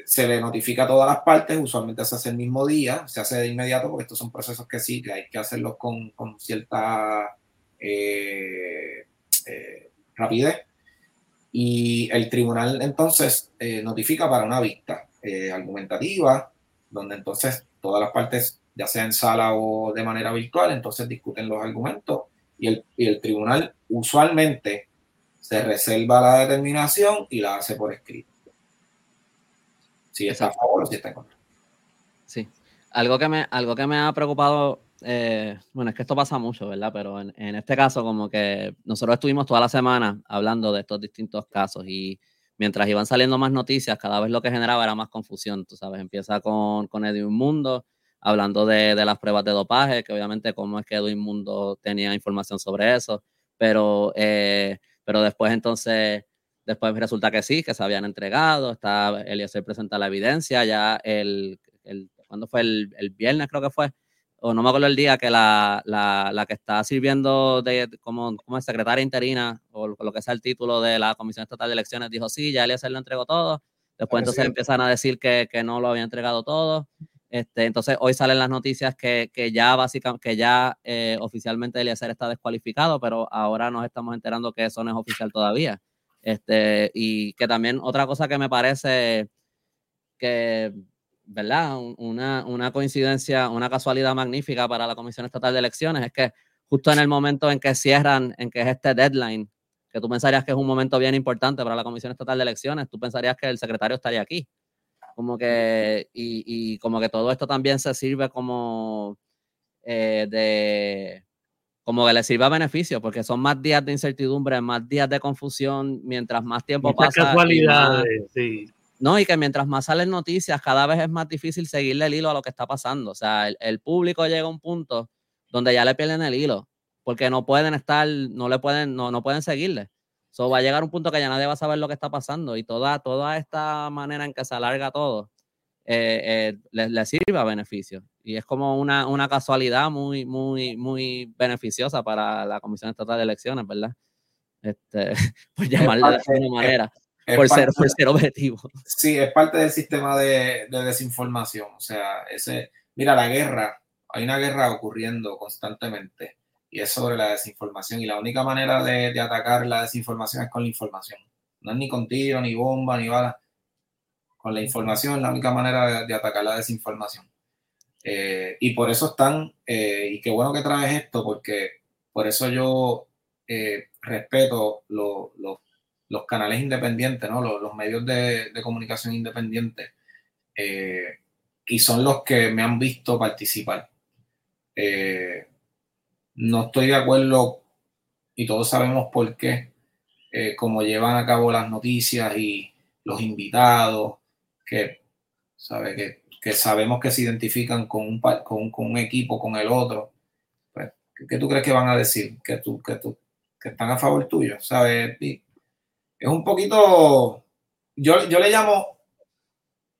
Se le notifica a todas las partes, usualmente se hace el mismo día, se hace de inmediato, porque estos son procesos que sí, que hay que hacerlos con, con cierta eh, eh, rapidez. Y el tribunal entonces eh, notifica para una vista argumentativa, donde entonces todas las partes, ya sea en sala o de manera virtual, entonces discuten los argumentos y el, y el tribunal usualmente se reserva la determinación y la hace por escrito. Si está a favor o si está en contra. Sí. Algo que me, algo que me ha preocupado, eh, bueno, es que esto pasa mucho, ¿verdad? Pero en, en, este caso, como que nosotros estuvimos toda la semana hablando de estos distintos casos y mientras iban saliendo más noticias, cada vez lo que generaba era más confusión, tú sabes, empieza con, con Edwin Mundo, hablando de, de, las pruebas de dopaje, que obviamente cómo es que Edwin Mundo tenía información sobre eso, pero, eh, pero después entonces, después resulta que sí, que se habían entregado, está Eliezer presenta la evidencia, ya el, el ¿cuándo fue? El, el, viernes creo que fue, o no me acuerdo el día, que la, la, la que está sirviendo de, como, como secretaria interina, o lo que sea el título de la Comisión Estatal de Elecciones, dijo sí, ya Eliezer lo entregó todo, después entonces empiezan a decir que, que no lo había entregado todo, este, entonces, hoy salen las noticias que, que ya básicamente, que ya eh, oficialmente Eliezer está descualificado, pero ahora nos estamos enterando que eso no es oficial todavía. Este, y que también otra cosa que me parece que, ¿verdad? Una, una coincidencia, una casualidad magnífica para la Comisión Estatal de Elecciones es que justo en el momento en que cierran, en que es este deadline, que tú pensarías que es un momento bien importante para la Comisión Estatal de Elecciones, tú pensarías que el secretario estaría aquí como que, y, y, como que todo esto también se sirve como eh, de, como que le sirve a beneficio, porque son más días de incertidumbre, más días de confusión, mientras más tiempo pasa. Casualidades, sí. No, y que mientras más salen noticias, cada vez es más difícil seguirle el hilo a lo que está pasando. O sea, el, el público llega a un punto donde ya le pierden el hilo, porque no pueden estar, no le pueden, no, no pueden seguirle. So, va a llegar un punto que ya nadie va a saber lo que está pasando y toda, toda esta manera en que se alarga todo eh, eh, le, sirve a beneficio. Y es como una, una, casualidad muy, muy, muy beneficiosa para la Comisión Estatal de Elecciones, ¿verdad? Este, por llamarla de alguna manera, por, ser, por ser objetivo. Sí, es parte del sistema de, de desinformación. O sea, ese, mira, la guerra, hay una guerra ocurriendo constantemente y es sobre la desinformación. Y la única manera de, de, atacar la desinformación es con la información. No es ni con tiro, ni bomba, ni bala. Con la información es la única manera de, atacar la desinformación. Eh, y por eso están, eh, y qué bueno que traes esto, porque por eso yo eh, respeto lo, lo, los canales independientes, ¿no? los, los medios de, de, comunicación independientes, y son los que me han visto participar. No estoy de acuerdo, y todos sabemos por qué, como llevan a cabo las noticias y los invitados, que, sabe, que, que sabemos que se identifican con un, con, con un equipo, con el otro. Pues, ¿Qué tú crees que van a decir? Que, tú, que, tú, que están a favor tuyo, ¿sabes? es un poquito, yo, yo le llamo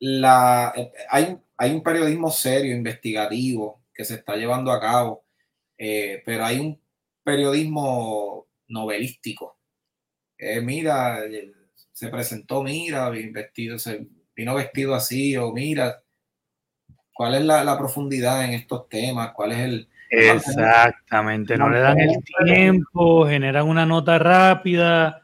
la, hay, hay un periodismo serio, investigativo, que se está llevando a cabo eh, pero hay un periodismo novelístico. Eh, mira, se presentó, mira, vestido, se vino vestido así, o mira, ¿cuál es la, la profundidad en estos temas? ¿Cuál es el... Exactamente, no le dan el tiempo, generan una nota rápida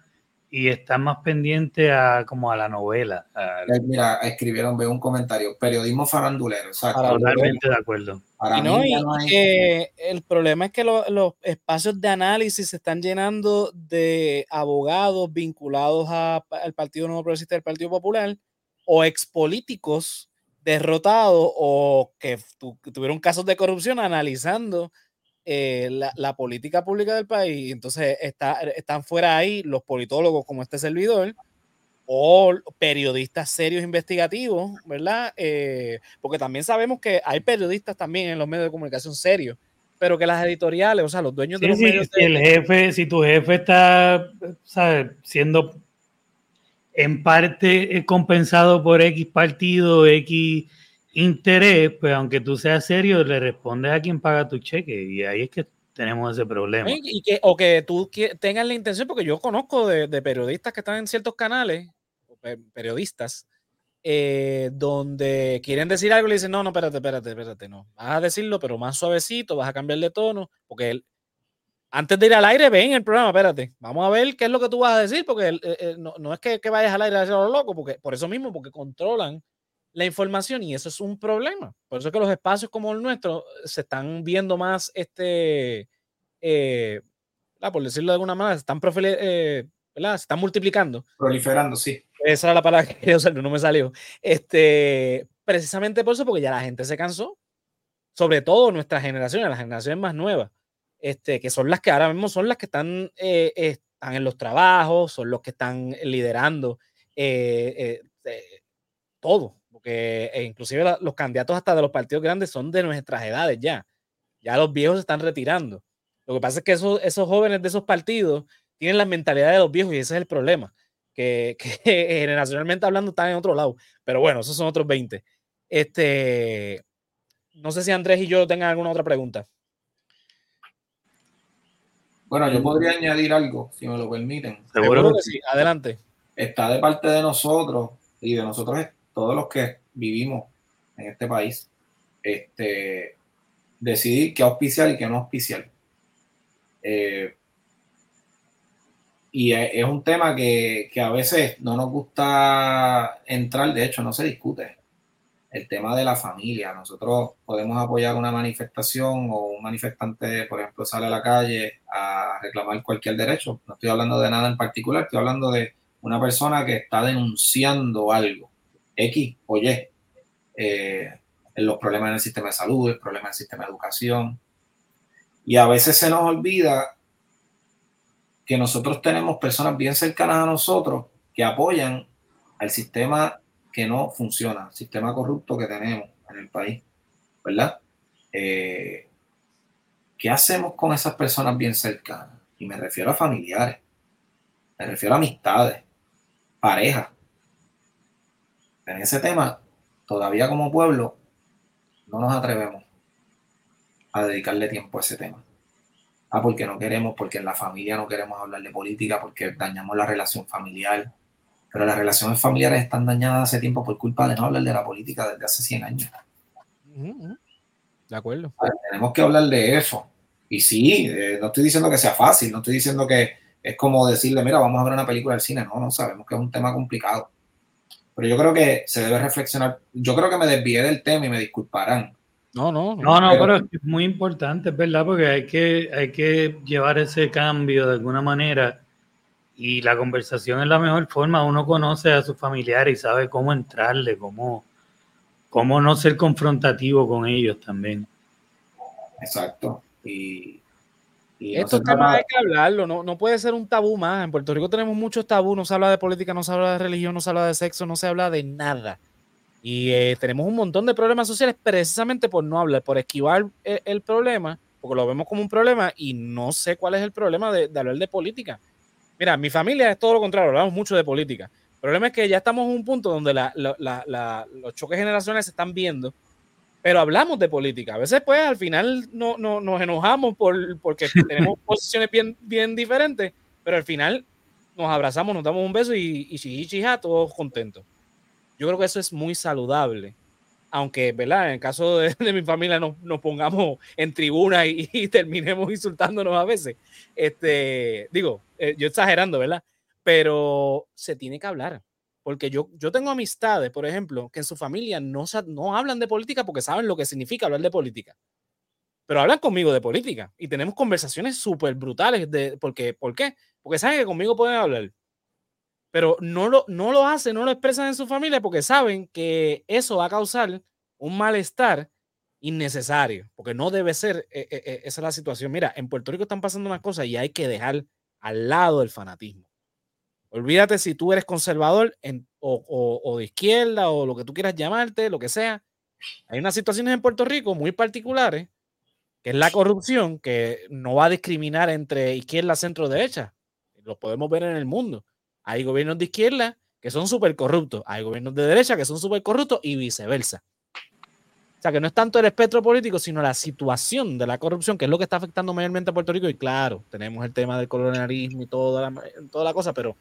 y están más pendientes a como a la novela. A... Mira, escribieron, veo un comentario, periodismo farandulero. Exacto. Totalmente de acuerdo. Para y no, y no hay... que el problema es que lo, los espacios de análisis se están llenando de abogados vinculados a, al Partido Nuevo Progresista del Partido Popular o expolíticos derrotados o que, tu, tuvieron casos de corrupción analizando eh, la, la, política pública del país. Entonces está, están fuera ahí los politólogos como este servidor o periodistas serios investigativos, ¿verdad? Eh, porque también sabemos que hay periodistas también en los medios de comunicación serios, pero que las editoriales, o sea, los dueños de los medios... Si el jefe, si tu jefe está, ¿sabes? Siendo en parte compensado por X partido, X interés, pues aunque tú seas serio, le respondes a quien paga tu cheque y ahí es que tenemos ese problema. Y que, o que tú tengas la intención, porque yo conozco de, periodistas que están en ciertos canales periodistas, eh, donde quieren decir algo y le dicen, no, no, espérate, espérate, espérate, no. Vas a decirlo, pero más suavecito, vas a cambiar de tono, porque él, antes de ir al aire, ven el programa, espérate, vamos a ver qué es lo que tú vas a decir, porque eh, eh, no, es que, vayas al aire a lo loco, porque por eso mismo, porque controlan la información y eso es un problema. Por eso es que los espacios como el nuestro se están viendo más, este, por decirlo de alguna manera, se están, se están multiplicando. Proliferando, sí. Esa era la palabra que quería usar, no me salió. Este, precisamente por eso, porque ya la gente se cansó. Sobre todo nuestra generación, las generaciones más nuevas, este, que son las que ahora mismo son las que están, eh, están en los trabajos, son los que están liderando eh, eh, todo. Porque inclusive los candidatos hasta de los partidos grandes son de nuestras edades ya. Ya los viejos se están retirando. Lo que pasa es que esos, esos jóvenes de esos partidos tienen la mentalidad de los viejos y ese es el problema que, generacionalmente hablando están en otro lado. Pero bueno, esos son otros 20. Este, no sé si Andrés y yo tengan alguna otra pregunta. Bueno, yo podría añadir algo, si me lo permiten. Seguro que sí, adelante. Está de parte de nosotros y de nosotros todos los que vivimos en este país, este, decidir qué auspiciar y qué no auspiciar. Eh, y es un tema que, a veces no nos gusta entrar, de hecho no se discute. El tema de la familia. Nosotros podemos apoyar una manifestación o un manifestante, por ejemplo, sale a la calle a reclamar cualquier derecho. No estoy hablando de nada en particular, estoy hablando de una persona que está denunciando algo, X o Y, eh, los problemas en el sistema de salud, el problema en sistema de educación. Y a veces se nos olvida que nosotros tenemos personas bien cercanas a nosotros que apoyan al sistema que no funciona, el sistema corrupto que tenemos en el país, ¿verdad? Eh, ¿Qué hacemos con esas personas bien cercanas? Y me refiero a familiares, me refiero a amistades, parejas. En ese tema, todavía como pueblo, no nos atrevemos a dedicarle tiempo a ese tema. Ah, porque no queremos, porque en la familia no queremos hablar de política, porque dañamos la relación familiar. Pero las relaciones familiares están dañadas hace tiempo por culpa de no hablar de la política desde hace 100 años. De acuerdo. tenemos que hablar de eso. Y sí, eh, no estoy diciendo que sea fácil, no estoy diciendo que es como decirle, mira, vamos a ver una película del cine. No, no sabemos que es un tema complicado. Pero yo creo que se debe reflexionar. Yo creo que me desvié del tema y me disculparán. No, no, no. No, pero es muy importante, es verdad, porque hay que, hay que llevar ese cambio de alguna manera. Y la conversación es la mejor forma. Uno conoce a sus familiares y sabe cómo entrarle, cómo, cómo no ser confrontativo con ellos también. Exacto. Y, estos temas hay que hablarlo, no, no puede ser un tabú más. En Puerto Rico tenemos muchos tabú, no se habla de política, no se habla de religión, no se habla de sexo, no se habla de nada. Y eh, tenemos un montón de problemas sociales precisamente por no hablar, por esquivar el, problema, porque lo vemos como un problema y no sé cuál es el problema de, hablar de política. Mira, mi familia es todo lo contrario, hablamos mucho de política. El problema es que ya estamos en un punto donde los choques generacionales se están viendo, pero hablamos de política. A veces, pues, al final no, nos enojamos por, porque tenemos posiciones bien, bien diferentes, pero al final nos abrazamos, nos damos un beso y, y, y todos contentos. Yo creo que eso es muy saludable. Aunque, ¿verdad? En el caso de, mi familia nos, pongamos en tribuna y, terminemos insultándonos a veces. Este, digo, eh, yo exagerando, ¿verdad? Pero se tiene que hablar. Porque yo, yo tengo amistades, por ejemplo, que en su familia no, no hablan de política porque saben lo que significa hablar de política. Pero hablan conmigo de política y tenemos conversaciones súper brutales. De, porque, ¿Por qué? Porque saben que conmigo pueden hablar pero no lo, no lo hacen, no lo expresan en su familia porque saben que eso va a causar un malestar innecesario, porque no debe ser, eh, eh, eh, esa es la situación. Mira, en Puerto Rico están pasando unas cosas y hay que dejar al lado el fanatismo. Olvídate si tú eres conservador o, de izquierda o lo que tú quieras llamarte, lo que sea. Hay unas situaciones en Puerto Rico muy particulares, que es la corrupción, que no va a discriminar entre izquierda, centro, derecha. Lo podemos ver en el mundo. Hay gobiernos de izquierda que son súper corruptos, hay gobiernos de derecha que son súper corruptos y viceversa. O sea, que no es tanto el espectro político, sino la situación de la corrupción, que es lo que está afectando mayormente a Puerto Rico. Y claro, tenemos el tema del colonialismo y toda la, toda la cosa, pero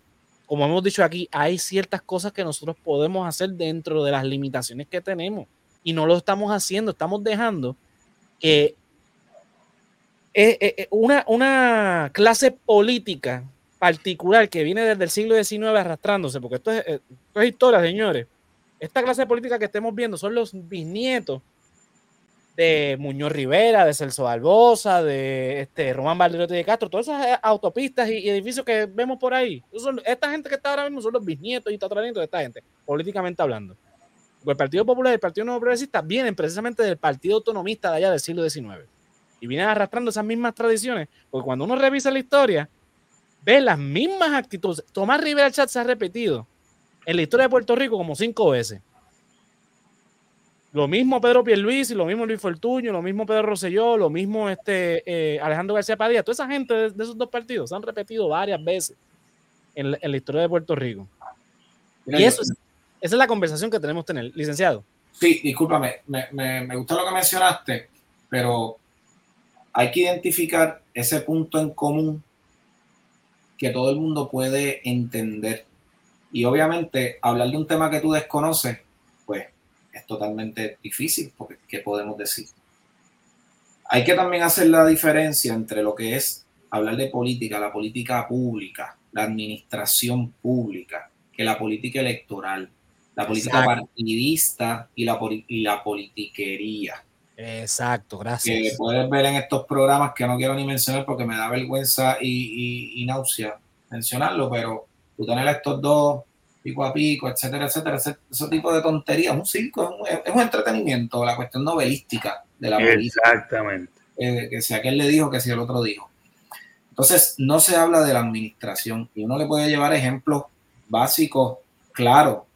como hemos dicho aquí, hay ciertas cosas que nosotros podemos hacer dentro de las limitaciones que tenemos y no lo estamos haciendo, estamos dejando que una, una clase política particular que viene desde el siglo XIX arrastrándose, porque esto es, esto es historia, señores. Esta clase política que estemos viendo son los bisnietos de Muñoz Rivera, de Celso Barbosa, de este, Román Valderote de Castro, todas esas eh, autopistas y, edificios que vemos por ahí. esta gente que está ahora mismo son los bisnietos y tataranietos de esta gente, políticamente hablando. el Partido Popular y el Partido Nuevo Progresista vienen precisamente del Partido Autonomista de allá del siglo XIX. Y vienen arrastrando esas mismas tradiciones, porque cuando uno revisa la historia, ve las mismas actitudes. Tomás Rivera Chat se ha repetido en la historia de Puerto Rico como cinco veces. Lo mismo Pedro Pierluisi, lo mismo Luis Fortuño, lo mismo Pedro Rosselló, lo mismo este, eh, Alejandro García Padilla. Toda esa gente de, esos dos partidos se han repetido varias veces en la, historia de Puerto Rico. y eso esa es la conversación que tenemos que tener, licenciado. Sí, discúlpame, me, me, me gusta lo que mencionaste, pero hay que identificar ese punto en común que todo el mundo puede entender. Y obviamente hablar de un tema que tú desconoces, pues es totalmente difícil, porque ¿qué podemos decir? Hay que también hacer la diferencia entre lo que es hablar de política, la política pública, la administración pública, que la política electoral, la política partidista y la, y la politiquería. Exacto, gracias. Que puedes ver en estos programas que no quiero ni mencionar porque me da vergüenza y, y náusea mencionarlo, pero tú tener estos dos pico a pico, etcétera, etcétera, ese, tipo de tonterías, un circo, es un, entretenimiento, la cuestión novelística de la política. Exactamente. Eh, que si aquel le dijo, que si el otro dijo. Entonces, no se habla de la administración y uno le puede llevar ejemplos básicos, claro.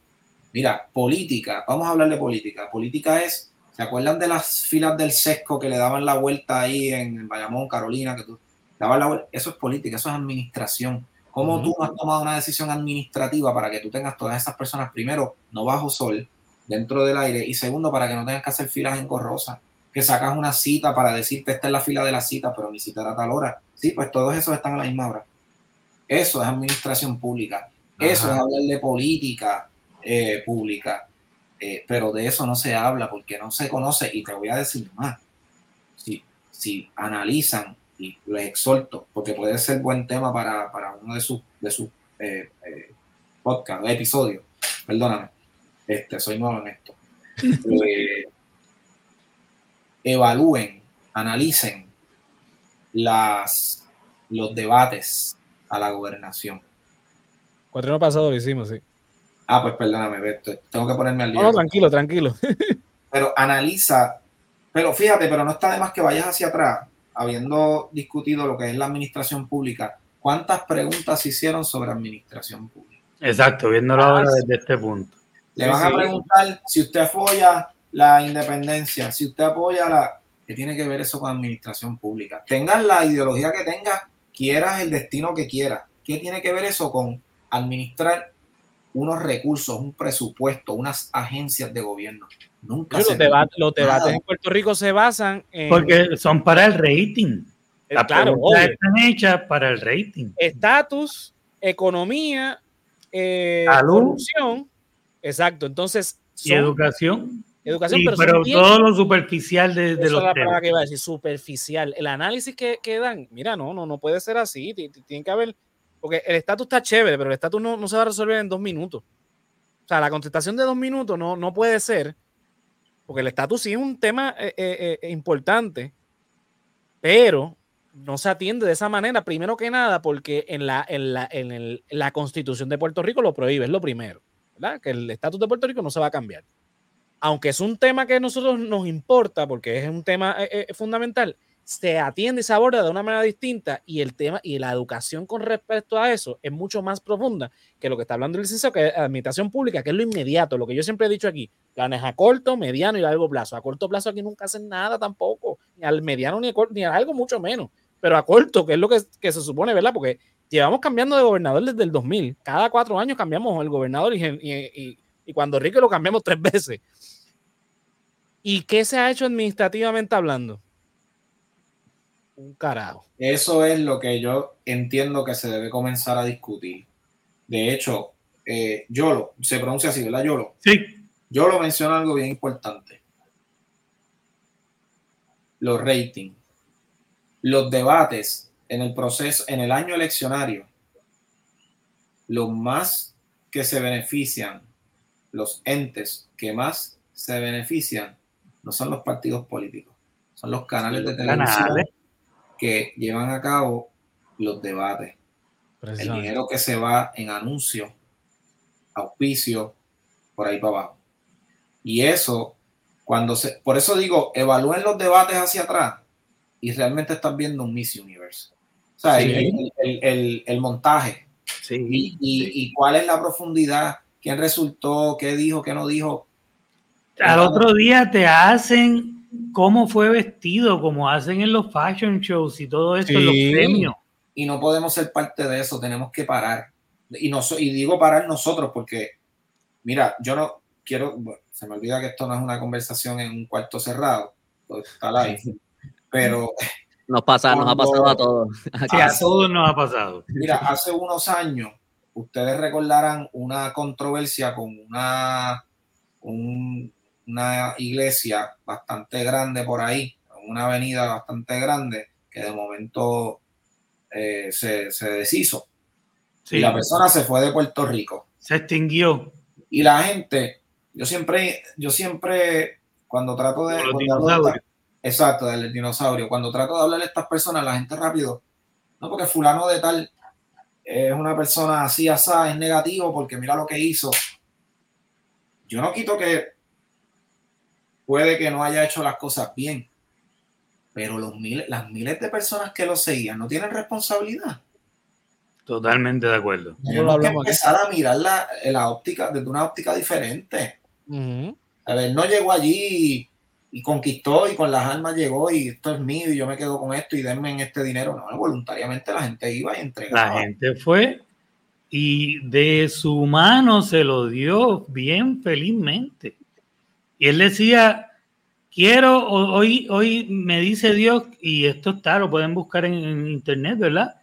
Mira, política, vamos a hablar de política. Política es, ¿se acuerdan de las filas del sesco que le daban la vuelta ahí en Bayamón, Carolina? Que tú daban la vuelta? Eso es política, eso es administración ¿Cómo tú has tomado una decisión administrativa para que tú tengas todas esas personas, primero, no bajo sol, dentro del aire, y segundo, para que no tengas que hacer filas engorrosas? Que sacas una cita para decirte, esta es la fila de la cita, pero mi cita era a tal hora. Sí, pues todos esos están a la misma hora. Eso es administración pública. Eso es hablar de política eh, pública. Eh, pero de eso no se habla porque no se conoce. Y te voy a decir más. Si, si analizan y les exhorto, porque puede ser buen tema para, uno de sus, de sus eh, eh, podcasts, episodios. Perdóname, este, soy nuevo en esto. Eh, evalúen, analicen las, los debates a la gobernación. Cuatro años pasado lo hicimos, sí. Ah, pues perdóname, tengo que ponerme al día. No, tranquilo, tranquilo. pero analiza, pero fíjate, pero no está de más que vayas hacia atrás habiendo discutido lo que es la administración pública, ¿cuántas preguntas se hicieron sobre administración pública? Exacto, viéndolo ahora desde este punto. Le van a preguntar si usted apoya la independencia, si usted apoya la... ¿Qué tiene que ver eso con administración pública? Tengas la ideología que tengas, quieras el destino que quieras. ¿Qué tiene que ver eso con administrar unos recursos, un presupuesto, unas agencias de gobierno? Nunca los, debates en Puerto Rico se basan en. Porque son para el rating. Eh, claro, están hechas para el rating. Estatus, economía, eh, corrupción. Exacto. Entonces. y educación. Educación, pero, todo lo superficial de, de los. Es la que iba a decir, superficial. El análisis que, que, dan, mira, no, no, no puede ser así. Tiene que haber. Porque el estatus está chévere, pero el estatus no, no, se va a resolver en dos minutos. O sea, la contestación de dos minutos no, no puede ser porque el estatus sí es un tema eh, eh, eh, importante, pero no se atiende de esa manera, primero que nada, porque en la, en la, en la constitución de Puerto Rico lo prohíbe, es lo primero, ¿verdad? Que el estatus de Puerto Rico no se va a cambiar. Aunque es un tema que a nosotros nos importa, porque es un tema fundamental, se atiende y se aborda de una manera distinta y el tema y la educación con respecto a eso es mucho más profunda que lo que está hablando el licenciado, que es administración pública, que es lo inmediato, lo que yo siempre he dicho aquí, planes a corto, mediano y largo plazo. A corto plazo aquí nunca hacen nada tampoco, ni al mediano ni a, ni a algo mucho menos, pero a corto, que es lo que, que se supone, ¿verdad? Porque llevamos cambiando de gobernador desde el 2000, cada cuatro años cambiamos el gobernador y, y, y cuando Rique lo cambiamos tres veces. ¿Y qué se ha hecho administrativamente hablando? Un carajo. Eso es lo que yo entiendo que se debe comenzar a discutir. De hecho, eh, Yolo, se pronuncia así, ¿verdad, Yolo? Sí. Yolo menciona algo bien importante. Los ratings. Los debates en el proceso, en el año eleccionario, los más que se benefician, los entes que más se benefician, no son los partidos políticos, son los canales de televisión que llevan a cabo los debates. El dinero que se va en anuncios, auspicio, por ahí para abajo. Y eso, cuando se, por eso digo, evalúen los debates hacia atrás y realmente están viendo un Miss Universe. O sea, el, montaje. Y, y, cuál es la profundidad, quién resultó, qué dijo, qué no dijo. Al otro día te hacen cómo fue vestido, como hacen en los fashion shows y todo esto, los premios. Y no podemos ser parte de eso, tenemos que parar. Y, no, y digo parar nosotros porque, mira, yo no quiero, se me olvida que esto no es una conversación en un cuarto cerrado, está live, pero... Nos, pasa, nos ha pasado a todos. a todos nos ha pasado. Mira, hace unos años, ustedes recordarán una controversia con una, un, una iglesia bastante grande por ahí, una avenida bastante grande, que de momento eh, se, deshizo. Y la persona se fue de Puerto Rico. Se extinguió. Y la gente, yo siempre, yo siempre, cuando trato de... exacto, del dinosaurio. Cuando trato de hablar a estas personas, la gente rápido, no porque fulano de tal es una persona así, asá, es negativo porque mira lo que hizo. Yo no quito que puede que no haya hecho las cosas bien, pero los miles, las miles de personas que lo seguían no tienen responsabilidad. Totalmente de acuerdo. Tenemos que empezar a mirar la, óptica desde una óptica diferente. A ver, no llegó allí y, conquistó y con las armas llegó y esto es mío y yo me quedo con esto y denme en este dinero. No, voluntariamente la gente iba y entregaba. La gente fue y de su mano se lo dio bien felizmente. Y él decía, quiero, hoy, hoy me dice Dios, y esto está, lo pueden buscar en, internet, ¿verdad?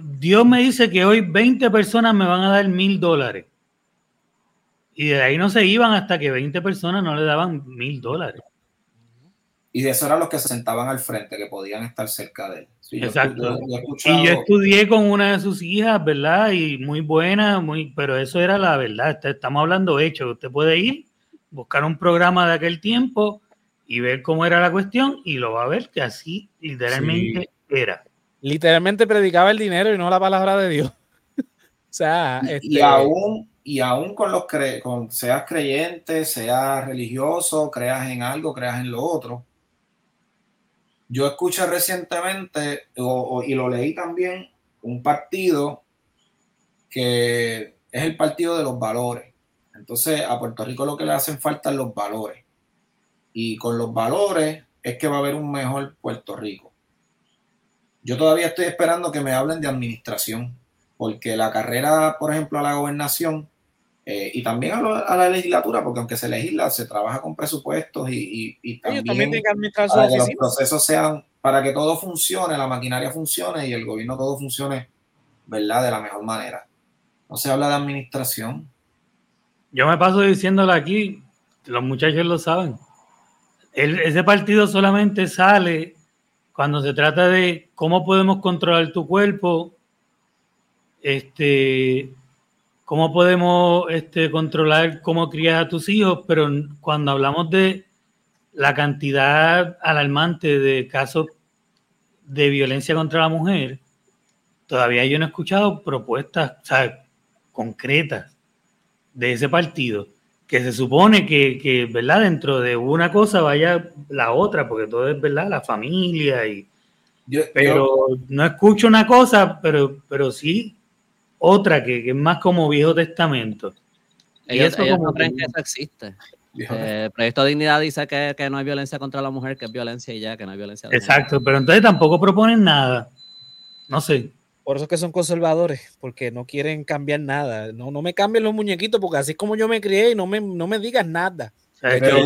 Dios me dice que hoy 20 personas me van a dar mil dólares. Y de ahí no se iban hasta que 20 personas no le daban mil dólares. Y de eso eran los que se sentaban al frente, que podían estar cerca de él. Exacto. Y yo estudié con una de sus hijas, ¿verdad? Y muy buena, muy, pero eso era la verdad. Estamos hablando hecho. Usted puede ir buscar un programa de aquel tiempo y ver cómo era la cuestión y lo va a ver que así literalmente era. Literalmente predicaba el dinero y no la palabra de Dios. o sea, y, este, aún y aún con los cre con seas creyente, seas religioso, creas en algo, creas en lo otro. Yo escuché recientemente y lo leí también un partido que es el partido de los valores entonces, a Puerto Rico lo que le hacen falta es los valores. Y con los valores es que va a haber un mejor Puerto Rico. Yo todavía estoy esperando que me hablen de administración, porque la carrera, por ejemplo, a la gobernación eh, y también a, la legislatura, porque aunque se legisla, se trabaja con presupuestos y, también, para que los procesos sean, para que todo funcione, la maquinaria funcione y el gobierno todo funcione, ¿verdad? De la mejor manera. No se habla de administración, yo me paso diciéndolo aquí, los muchachos lo saben. ese partido solamente sale cuando se trata de cómo podemos controlar tu cuerpo, este, cómo podemos este, controlar cómo crías a tus hijos, pero cuando hablamos de la cantidad alarmante de casos de violencia contra la mujer, todavía yo no he escuchado propuestas concretas de ese partido que se supone que, que, ¿verdad? Dentro de una cosa vaya la otra, porque todo es, ¿verdad? La familia y... pero no escucho una cosa, pero, pero sí otra que, que es más como Viejo Testamento. Ellos, eso no creen que eso existe. Eh, el proyecto de dignidad dice que, que, no hay violencia contra la mujer, que es violencia y ya, que no hay violencia. Exacto, pero entonces tampoco proponen nada. No sé. Por eso es que son conservadores, porque no quieren cambiar nada. No, no me cambien los muñequitos, porque así es como yo me crié y no me, no me digas nada. Pero,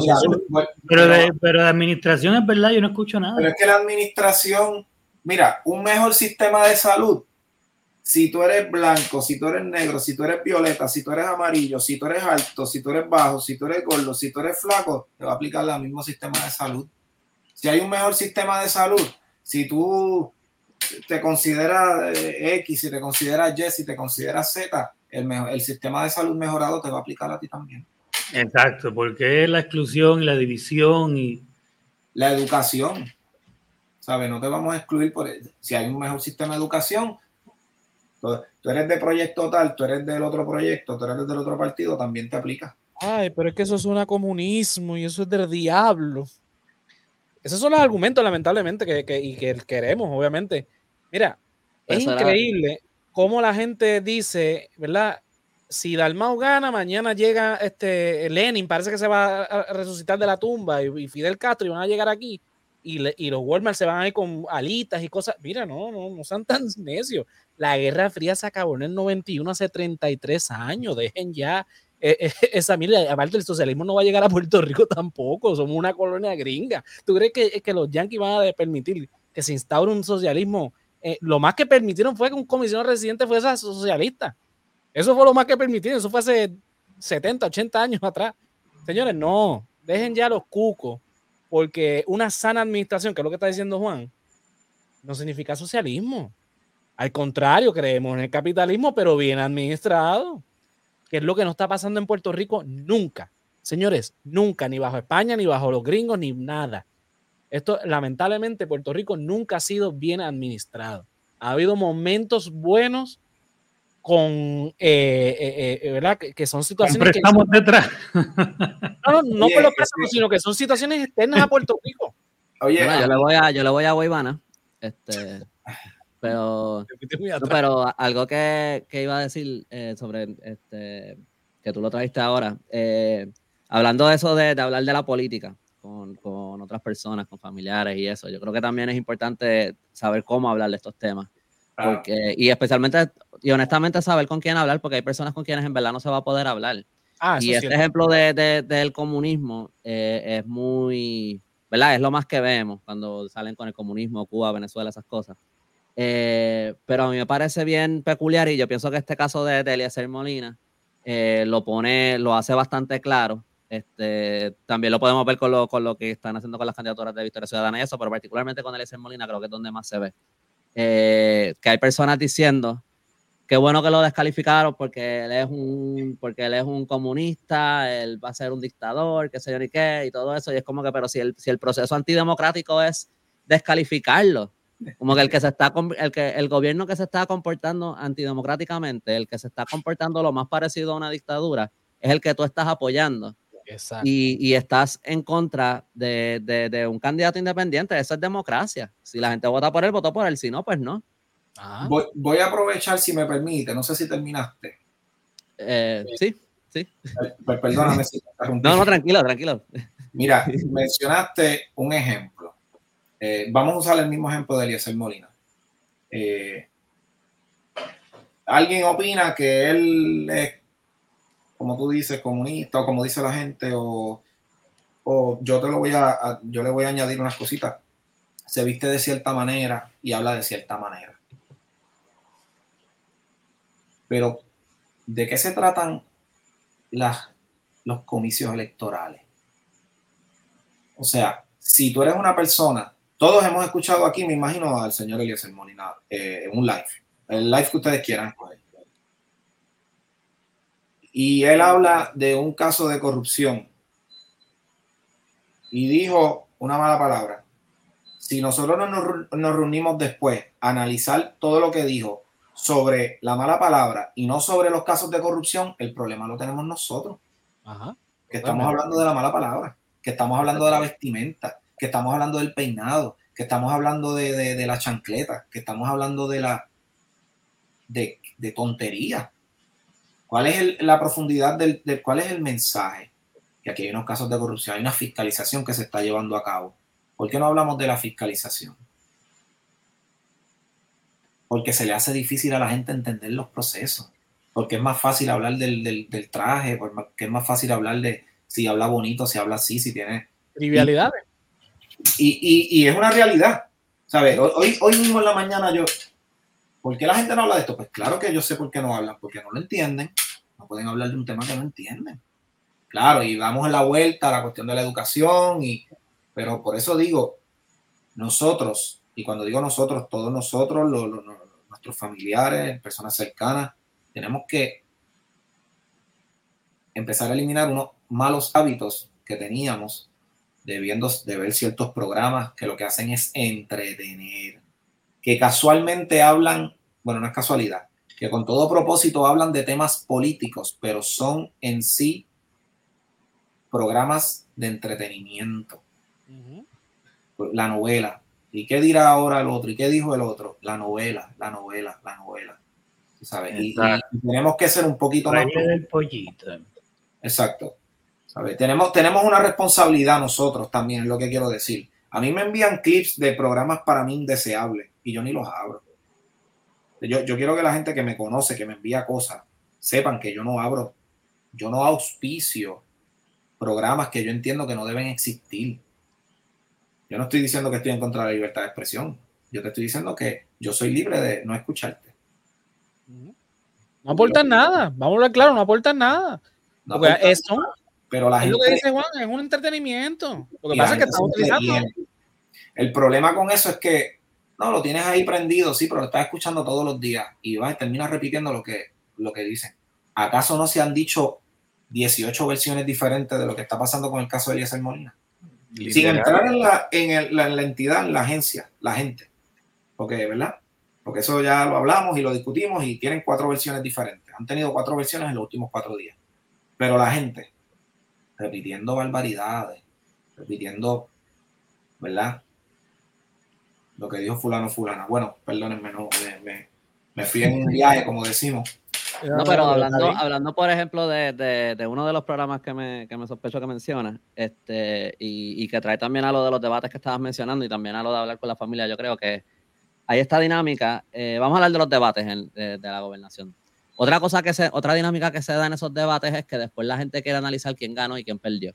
de, pero, de, administración es verdad, yo no escucho nada. Pero es que la administración, mira, un mejor sistema de salud, si tú eres blanco, si tú eres negro, si tú eres violeta, si tú eres amarillo, si tú eres alto, si tú eres bajo, si tú eres gordo, si tú eres flaco, te va a aplicar el mismo sistema de salud. Si hay un mejor sistema de salud, si tú te considera eh, X, si te considera Y, si te considera Z, el, el sistema de salud mejorado te va a aplicar a ti también. Exacto, porque es la exclusión y la división y... La educación. ¿Sabes? No te vamos a excluir por... Si hay un mejor sistema de educación, tú eres de proyecto tal, tú eres del otro proyecto, tú eres del otro partido, también te aplica. Ay, pero es que eso es un comunismo y eso es del diablo. Esos son los argumentos, lamentablemente, que, que, y que queremos, obviamente. Mira, es increíble cómo la gente dice, ¿verdad? Si Dalmau gana, mañana llega este Lenin, parece que se va a resucitar de la tumba, y, Fidel Castro, y van a llegar aquí, y, y, los Walmart se van a ir con alitas y cosas. Mira, no, no, no sean tan necios. La Guerra Fría se acabó en el 91, hace 33 años. Dejen ya eh, eh, esa mira, aparte el socialismo no va a llegar a Puerto Rico tampoco, somos una colonia gringa. ¿Tú crees que, que los yanquis van a permitir que se instaure un socialismo? Eh, lo más que permitieron fue que un comisionado residente fuese socialista. Eso fue lo más que permitieron, eso fue hace 70, 80 años atrás. Señores, no, dejen ya los cucos, porque una sana administración, que es lo que está diciendo Juan, no significa socialismo. Al contrario, creemos en el capitalismo, pero bien administrado que es lo que no está pasando en Puerto Rico nunca. Señores, nunca, ni bajo España, ni bajo los gringos, ni nada. Esto, lamentablemente, Puerto Rico nunca ha sido bien administrado. Ha habido momentos buenos con, eh, eh, eh, ¿verdad? Que, son situaciones que... estamos detrás. No, no, no por los préstamos, sino que son situaciones externas a Puerto Rico. Oye, yo le voy a, yo le voy a Guaybana. Este, pero, pero algo que, que, iba a decir eh, sobre este, que tú lo trajiste ahora, eh, hablando de eso de, de, hablar de la política con, con, otras personas, con familiares y eso, yo creo que también es importante saber cómo hablar de estos temas. Porque, y especialmente, y honestamente saber con quién hablar, porque hay personas con quienes en verdad no se va a poder hablar. Ah, y este ejemplo de, de, del comunismo eh, es muy, ¿verdad? Es lo más que vemos cuando salen con el comunismo, Cuba, Venezuela, esas cosas. Eh, pero a mí me parece bien peculiar y yo pienso que este caso de, de Eliezer Molina eh, lo pone, lo hace bastante claro. Este, también lo podemos ver con lo, con lo que están haciendo con las candidaturas de Victoria Ciudadana y eso, pero particularmente con Eliezer Molina creo que es donde más se ve. Eh, que hay personas diciendo que bueno que lo descalificaron porque él es un porque él es un comunista, él va a ser un dictador, qué sé yo ni qué, y todo eso. Y es como que, pero si el, si el proceso antidemocrático es descalificarlo, como que el que se está, el que el gobierno que se está comportando antidemocráticamente, el que se está comportando lo más parecido a una dictadura, es el que tú estás apoyando. Y, y, estás en contra de, de, de, un candidato independiente. Eso es democracia. Si la gente vota por él, votó por él. Si no, pues no. Ah. Voy, voy, a aprovechar, si me permite. No sé si terminaste. Eh, sí, sí. Pues perdóname si No, no, tranquilo, tranquilo. Mira, mencionaste un ejemplo eh, vamos a usar el mismo ejemplo de Eliezer Molina. Eh, alguien opina que él es, como tú dices, comunista, o como dice la gente, o, yo te lo voy a, yo le voy a añadir unas cositas. Se viste de cierta manera y habla de cierta manera. Pero, ¿de qué se tratan las, los comicios electorales? O sea, si tú eres una persona todos hemos escuchado aquí, me imagino, al señor Eliezer Molina eh, en un live, el live que ustedes quieran. Y él habla de un caso de corrupción y dijo una mala palabra. Si nosotros nos, nos reunimos después a analizar todo lo que dijo sobre la mala palabra y no sobre los casos de corrupción, el problema lo tenemos nosotros. que estamos hablando de la mala palabra, que estamos hablando de la vestimenta, que estamos hablando del peinado, que estamos hablando de, de, la chancleta, que estamos hablando de la de, de tontería. ¿Cuál es la profundidad del, cuál es el mensaje? Que aquí hay unos casos de corrupción, hay una fiscalización que se está llevando a cabo. ¿Por qué no hablamos de la fiscalización? Porque se le hace difícil a la gente entender los procesos. Porque es más fácil hablar del, del, traje, porque es más fácil hablar de si habla bonito, si habla así, si tiene. Trivialidades. Y, y, es una realidad. ¿Sabes? Hoy, hoy mismo en la mañana yo. ¿Por qué la gente no habla de esto? Pues claro que yo sé por qué no hablan, porque no lo entienden. No pueden hablar de un tema que no entienden. Claro, y damos la vuelta a la cuestión de la educación, y, pero por eso digo, nosotros, y cuando digo nosotros, todos nosotros, nuestros familiares, personas cercanas, tenemos que empezar a eliminar unos malos hábitos que teníamos debiendo de ver ciertos programas que lo que hacen es entretener, que casualmente hablan, bueno, no es casualidad, que con todo propósito hablan de temas políticos, pero son en sí programas de entretenimiento. La novela. ¿Y qué dirá ahora el otro? ¿Y qué dijo el otro? La novela, la novela, la novela. ¿Sabes? Y, tenemos que ser un poquito más. del pollito. Exacto. Tenemos, tenemos una responsabilidad nosotros también, es lo que quiero decir. A mí me envían clips de programas para mí indeseables y yo ni los abro. Yo, yo quiero que la gente que me conoce, que me envía cosas, sepan que yo no abro, yo no auspicio programas que yo entiendo que no deben existir. Yo no estoy diciendo que estoy en contra de la libertad de expresión. Yo te estoy diciendo que yo soy libre de no escucharte. No aportan nada. Vamos a hablar claro, no aportan nada. No eso, pero la es gente, lo que dice Juan, es un entretenimiento. Lo que pasa es que estamos utilizando. El problema con eso es que no lo tienes ahí prendido, sí, pero lo estás escuchando todos los días y vas terminas repitiendo lo que, lo que dicen. ¿Acaso no se han dicho 18 versiones diferentes de lo que está pasando con el caso de Eliezer Molina? Sin entrar en la, en, la, entidad, en la agencia, la gente. Porque, ¿verdad? Porque eso ya lo hablamos y lo discutimos y tienen cuatro versiones diferentes. Han tenido cuatro versiones en los últimos cuatro días. Pero la gente, repitiendo barbaridades, repitiendo, ¿verdad? Lo que dijo fulano, fulana. Bueno, perdónenme, no, me, me, fui en un viaje, como decimos. No, pero hablando, hablando por ejemplo, de, de, uno de los programas que me, que me sospecho que menciona, este, y, y, que trae también a lo de los debates que estabas mencionando y también a lo de hablar con la familia, yo creo que hay esta dinámica. Eh, vamos a hablar de los debates de, de, la gobernación. Otra cosa que se, otra dinámica que se da en esos debates es que después la gente quiere analizar quién ganó y quién perdió.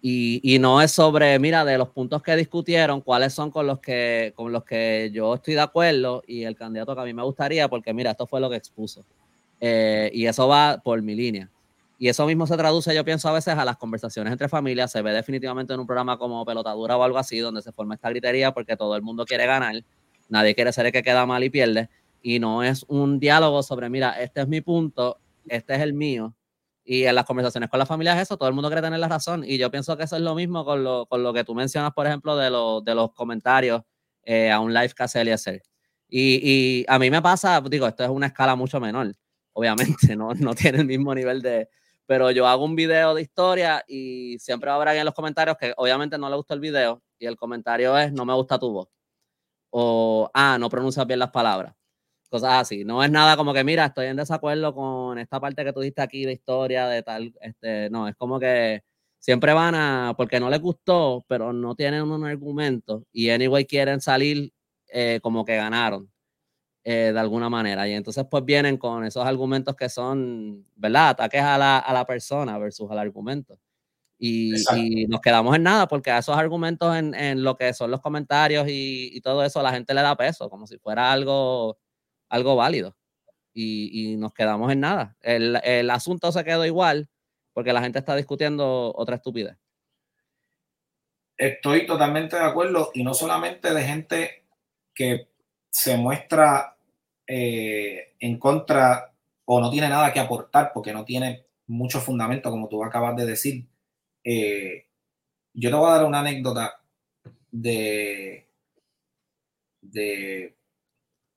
Y, no es sobre, mira, de los puntos que discutieron, cuáles son con los que, con los que yo estoy de acuerdo y el candidato que a mí me gustaría, porque mira, esto fue lo que expuso. Eh, y eso va por mi línea. Y eso mismo se traduce, yo pienso, a veces a las conversaciones entre familias. Se ve definitivamente en un programa como Pelotadura o algo así, donde se forma esta gritería porque todo el mundo quiere ganar. Nadie quiere ser el que queda mal y pierde y no es un diálogo sobre, mira, este es mi punto, este es el mío. Y en las conversaciones con la familia es eso, todo el mundo quiere tener la razón. Y yo pienso que eso es lo mismo con lo, con lo que tú mencionas, por ejemplo, de, lo, de los comentarios eh, a un live que hace Eliezer. Y, y a mí me pasa, digo, esto es una escala mucho menor, obviamente, no, no tiene el mismo nivel de... Pero yo hago un video de historia y siempre va a haber alguien en los comentarios que obviamente no le gustó el video y el comentario es, no me gusta tu voz. O, ah, no pronuncias bien las palabras cosas así. No es nada como que, mira, estoy en desacuerdo con esta parte que tú diste aquí de historia, de tal, este, no, es como que siempre van a, porque no les gustó, pero no tienen un argumento y anyway quieren salir eh, como que ganaron. Eh, de alguna manera. Y entonces pues vienen con esos argumentos que son, ¿verdad? Ataques a la, a la persona versus al argumento. Y, y, nos quedamos en nada porque a esos argumentos en, en lo que son los comentarios y, y, todo eso la gente le da peso, como si fuera algo algo válido. Y, nos quedamos en nada. El, asunto se quedó igual porque la gente está discutiendo otra estupidez. Estoy totalmente de acuerdo y no solamente de gente que se muestra eh, en contra o no tiene nada que aportar porque no tiene mucho fundamento, como tú acabas de decir. Eh, yo te voy a dar una anécdota de, de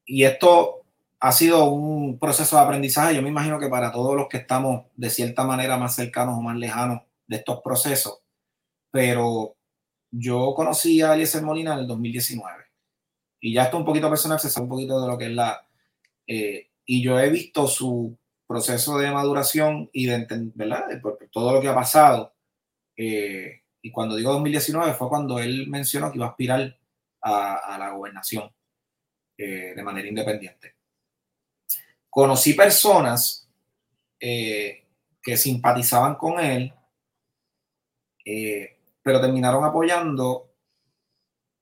y esto ha sido un proceso de aprendizaje. Yo me imagino que para todos los que estamos de cierta manera más cercanos o más lejanos de estos procesos, pero yo conocí a Eliezer Molina en el 2019 y ya está un poquito personal, se sabe un poquito de lo que es la... Eh, y yo he visto su proceso de maduración y de entender, ¿verdad? todo lo que ha pasado. Eh, y cuando digo 2019 fue cuando él mencionó que iba a aspirar a, la gobernación eh, de manera independiente. Conocí personas que simpatizaban con él, pero terminaron apoyando,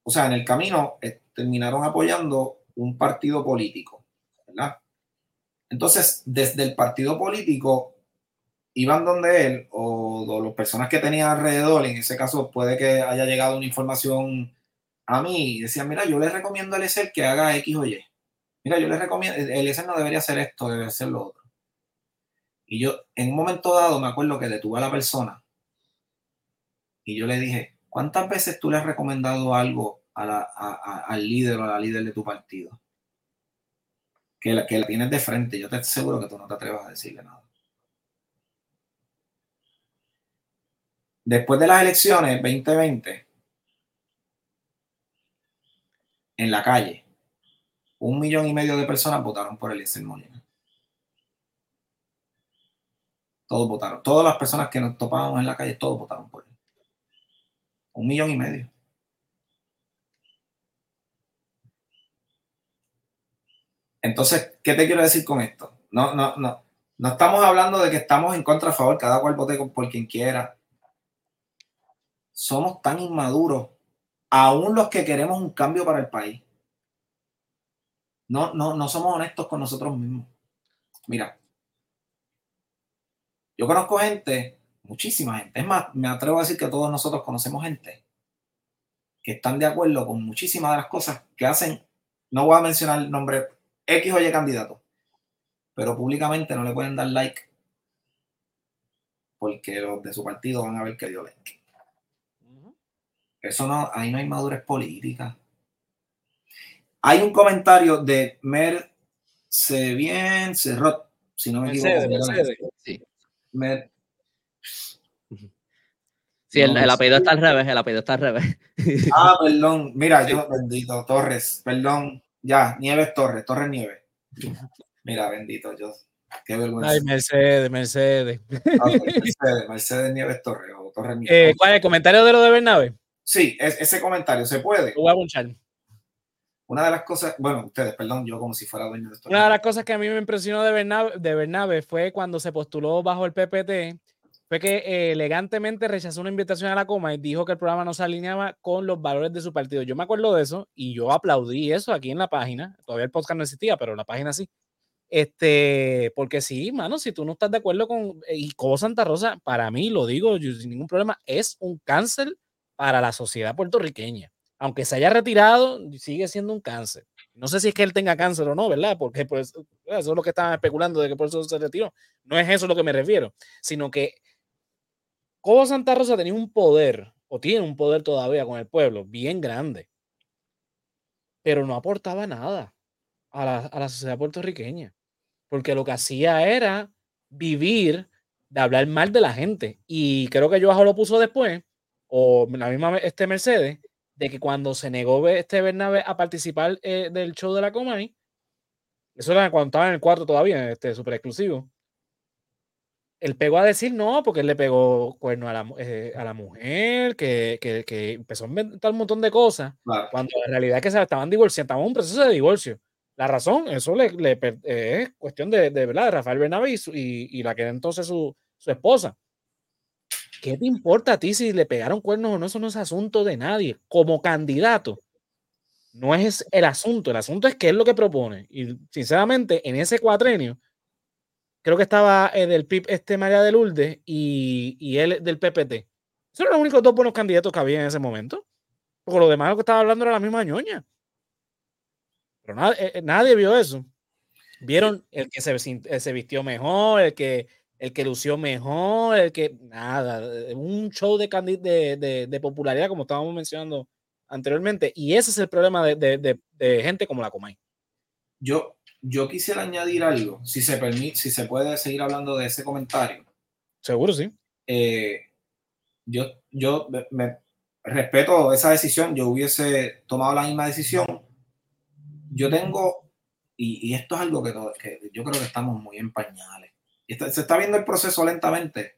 o sea, en el camino terminaron apoyando un partido político. Entonces, desde el partido político iban donde él o, las personas que tenía alrededor, en ese caso puede que haya llegado una información a mí y decían, mira, yo le recomiendo a Eliezer que haga X o Y. Mira, yo le recomiendo, Eliezer no debería hacer esto, debe hacer lo otro. Y yo, en un momento dado, me acuerdo que detuve a la persona y yo le dije, ¿cuántas veces tú le has recomendado algo al líder o a la líder de tu partido? que la, que la tienes de frente, yo te aseguro que tú no te atrevas a decirle nada. Después de las elecciones 2020, en la calle, un millón y medio de personas votaron por Eliezer Molina. Todos votaron. Todas las personas que nos topábamos en la calle, todos votaron por él. Un millón y medio. Entonces, ¿qué te quiero decir con esto? No, no, no. No estamos hablando de que estamos en contra a favor, cada cual vote por quien quiera. Somos tan inmaduros, aún los que queremos un cambio para el país. No, no, no somos honestos con nosotros mismos. Mira, yo conozco gente, muchísima gente. Es más, me atrevo a decir que todos nosotros conocemos gente que están de acuerdo con muchísimas de las cosas que hacen. No voy a mencionar el nombre X o Y candidato, pero públicamente no le pueden dar like porque los de su partido van a ver que dio like. Eso no, ahí no hay madurez política. Hay un comentario de Mer se bien Cerrot, si no me equivoco. Mercedes, Sí. Mer, Sí, el, apellido está al revés, el apellido está al revés. Ah, perdón. Mira, yo, bendito, Torres, perdón. Ya, Nieves Torres, Torres Nieves. Mira, bendito, yo. Qué vergüenza. Ay, Mercedes, Mercedes. Ah, Mercedes, Mercedes Nieves Torres o Torres Nieves. Eh, ¿Cuál es el comentario de lo de Bernabe? Sí, ese comentario se puede. Lo voy a bunchar. Una de las cosas, bueno, ustedes, perdón, yo como si fuera dueño de esto. Una de las cosas que a mí me impresionó de Bernabe, de Bernabe fue cuando se postuló bajo el PPT fue que eh, elegantemente rechazó una invitación a la coma y dijo que el programa no se alineaba con los valores de su partido. Yo me acuerdo de eso y yo aplaudí eso aquí en la página. Todavía el podcast no existía, pero la página sí. Este, porque sí, mano, si tú no estás de acuerdo con eh, y Cobo Santa Rosa, para mí, lo digo yo, sin ningún problema, es un cáncer para la sociedad puertorriqueña. Aunque se haya retirado, sigue siendo un cáncer. No sé si es que él tenga cáncer o no, ¿verdad? Porque pues, eso es lo que estaban especulando de que por eso se retiró. No es eso lo que me refiero, sino que Cobo Santa Rosa tenía un poder, o tiene un poder todavía con el pueblo, bien grande, pero no aportaba nada a la, sociedad puertorriqueña, porque lo que hacía era vivir de hablar mal de la gente. Y creo que Joajo lo puso después, o la misma este Mercedes, de que cuando se negó este Bernabe a participar eh, del show de la Comay, eso era cuando estaba en el cuarto todavía, este súper exclusivo él pegó a decir no, porque él le pegó cuerno a la, eh, a la mujer, que, que, que, empezó a inventar un montón de cosas, cuando en realidad es que se estaban divorciando, estaban en un proceso de divorcio. La razón, eso le, le es cuestión de, de, ¿verdad? de Rafael Bernabe y, y, la que era entonces su, su, esposa. ¿Qué te importa a ti si le pegaron cuernos o no? Eso no es asunto de nadie. Como candidato, no es el asunto. El asunto es qué es lo que propone. Y sinceramente, en ese cuatrenio, creo que estaba eh, del PIB este María de Lourdes y, y él del PPT. Esos eran los únicos dos buenos candidatos que había en ese momento. Porque lo demás lo que estaba hablando era la misma ñoña. Pero eh, eh, nadie vio eso. Vieron el que se, se, vistió mejor, el que, el que lució mejor, el que nada, un show de, de, de, popularidad como estábamos mencionando anteriormente. Y ese es el problema de, de gente como la Comay. Yo, yo quisiera añadir algo, si se permite, si se puede seguir hablando de ese comentario. Seguro, sí. Eh, yo, yo me, respeto esa decisión, yo hubiese tomado la misma decisión. Yo tengo, y, esto es algo que, que, yo creo que estamos muy en pañales. Se está viendo el proceso lentamente,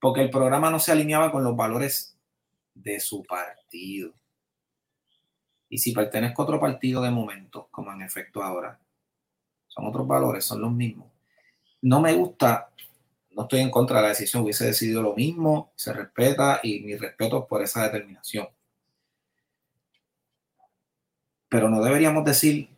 porque el programa no se alineaba con los valores de su partido. Y si pertenezco a otro partido de momento, como en efecto ahora, son otros valores, son los mismos. No me gusta, no estoy en contra de la decisión, hubiese decidido lo mismo, se respeta y mi respeto por esa determinación. Pero no deberíamos decir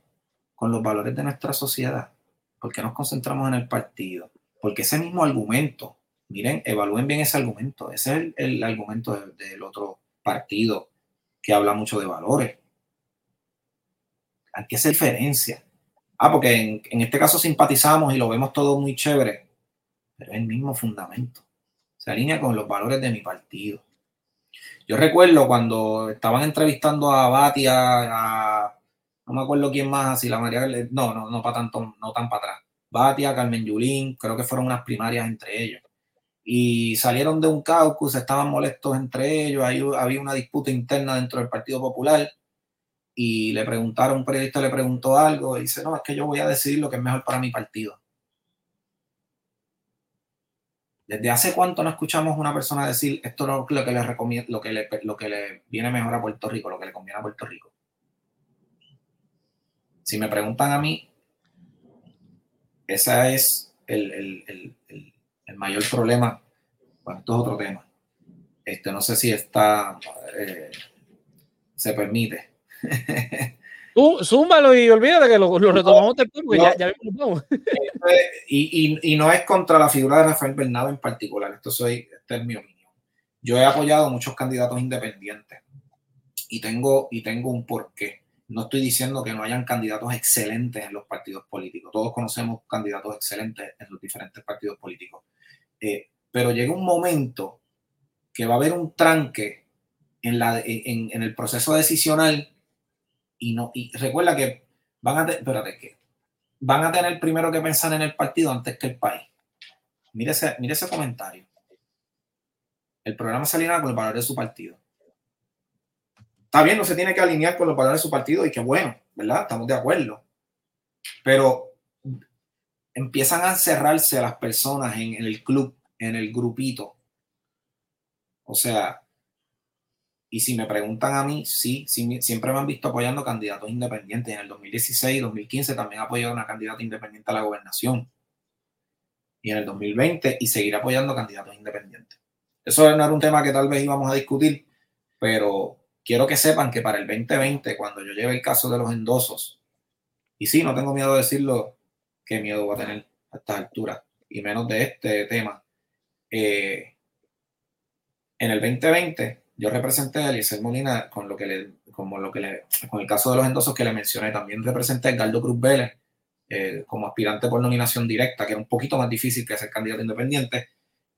con los valores de nuestra sociedad, porque nos concentramos en el partido, porque ese mismo argumento, miren, evalúen bien ese argumento, ese es el, argumento del otro partido que habla mucho de valores que hacer diferencia. Ah, porque en, este caso simpatizamos y lo vemos todo muy chévere, pero es el mismo fundamento. Se alinea con los valores de mi partido. Yo recuerdo cuando estaban entrevistando a Batia, a, no me acuerdo quién más, si la María, no, no, no para tanto, no tan para atrás. Batia, Carmen Yulín, creo que fueron unas primarias entre ellos. Y salieron de un caucus, estaban molestos entre ellos, ahí había una disputa interna dentro del Partido Popular y le preguntaron, un periodista le preguntó algo y dice, no, es que yo voy a decidir lo que es mejor para mi partido. ¿Desde hace cuánto no escuchamos una persona decir esto es lo que le recomienda, lo que le, lo que le viene mejor a Puerto Rico, lo que le conviene a Puerto Rico? Si me preguntan a mí, ese es el, el, el, el mayor problema. Bueno, esto es otro tema. Este, no sé si está, eh, se permite Tú, zúmbalo y olvídate que lo, retomamos después, porque ya, ya vimos. Y, y, y, no es contra la figura de Rafael Bernardo en particular, esto, soy, esta es mi opinión. Yo he apoyado muchos candidatos independientes y tengo, y tengo un porqué. No estoy diciendo que no hayan candidatos excelentes en los partidos políticos. Todos conocemos candidatos excelentes en los diferentes partidos políticos. Eh, pero llega un momento que va a haber un tranque en, la, en, el proceso decisional y no y recuerda que van a espérate, que van a tener primero que pensar en el partido antes que el país. Mire ese, mire ese comentario. El programa se alinea con los valores de su partido. Está bien, no se tiene que alinear con los valores de su partido y qué bueno, ¿verdad? Estamos de acuerdo. Pero empiezan a cerrarse las personas en el club, en el grupito. O sea, y si me preguntan a mí, sí, siempre me han visto apoyando candidatos independientes. En el 2016 y 2015 también apoyado a una candidata independiente a la gobernación. Y en el 2020 y seguir apoyando candidatos independientes. Eso no era un tema que tal vez íbamos a discutir, pero quiero que sepan que para el 2020, cuando yo lleve el caso de los endosos, y sí, no tengo miedo de decirlo, qué miedo va a tener a estas alturas, y menos de este tema. Eh, en el 2020 yo representé a Eliezer Molina con lo que le, como lo que le, con el caso de los endosos que le mencioné, también representé a Edgardo Cruz Vélez eh, como aspirante por nominación directa, que era un poquito más difícil que ser candidato independiente,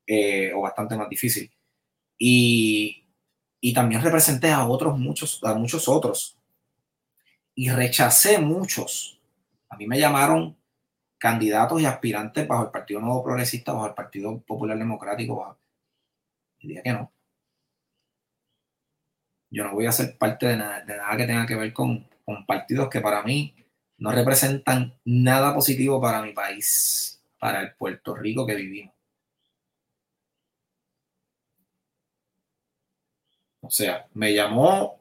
eh, o bastante más difícil. Y, y, también representé a otros muchos, a muchos otros. Y rechacé muchos. A mí me llamaron candidatos y aspirantes bajo el Partido Nuevo Progresista, bajo el Partido Popular Democrático, dije que no yo no voy a ser parte de nada, que tenga que ver con, partidos que para mí no representan nada positivo para mi país, para el Puerto Rico que vivimos. O sea, me llamó,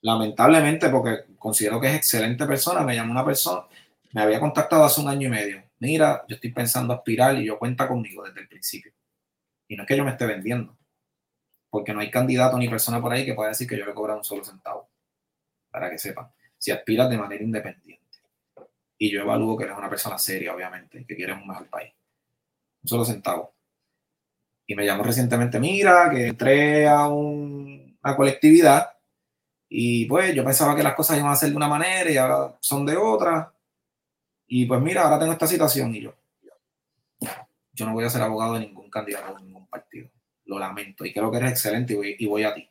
lamentablemente, porque considero que es excelente persona, me llamó una persona, me había contactado hace un año y medio. Mira, yo estoy pensando aspirar y yo cuenta conmigo desde el principio. Y no es que yo me esté vendiendo porque no hay candidato ni persona por ahí que pueda decir que yo le cobro un solo centavo, para que sepan, si aspiras de manera independiente. Y yo evalúo que eres una persona seria, obviamente, que quieres un mejor país. Un solo centavo. Y me llamó recientemente, mira, que entré a una colectividad y pues yo pensaba que las cosas iban a ser de una manera y ahora son de otra. Y pues mira, ahora tengo esta situación y yo, yo no voy a ser abogado de ningún candidato de ningún partido lo lamento y creo que eres excelente y voy, a ti.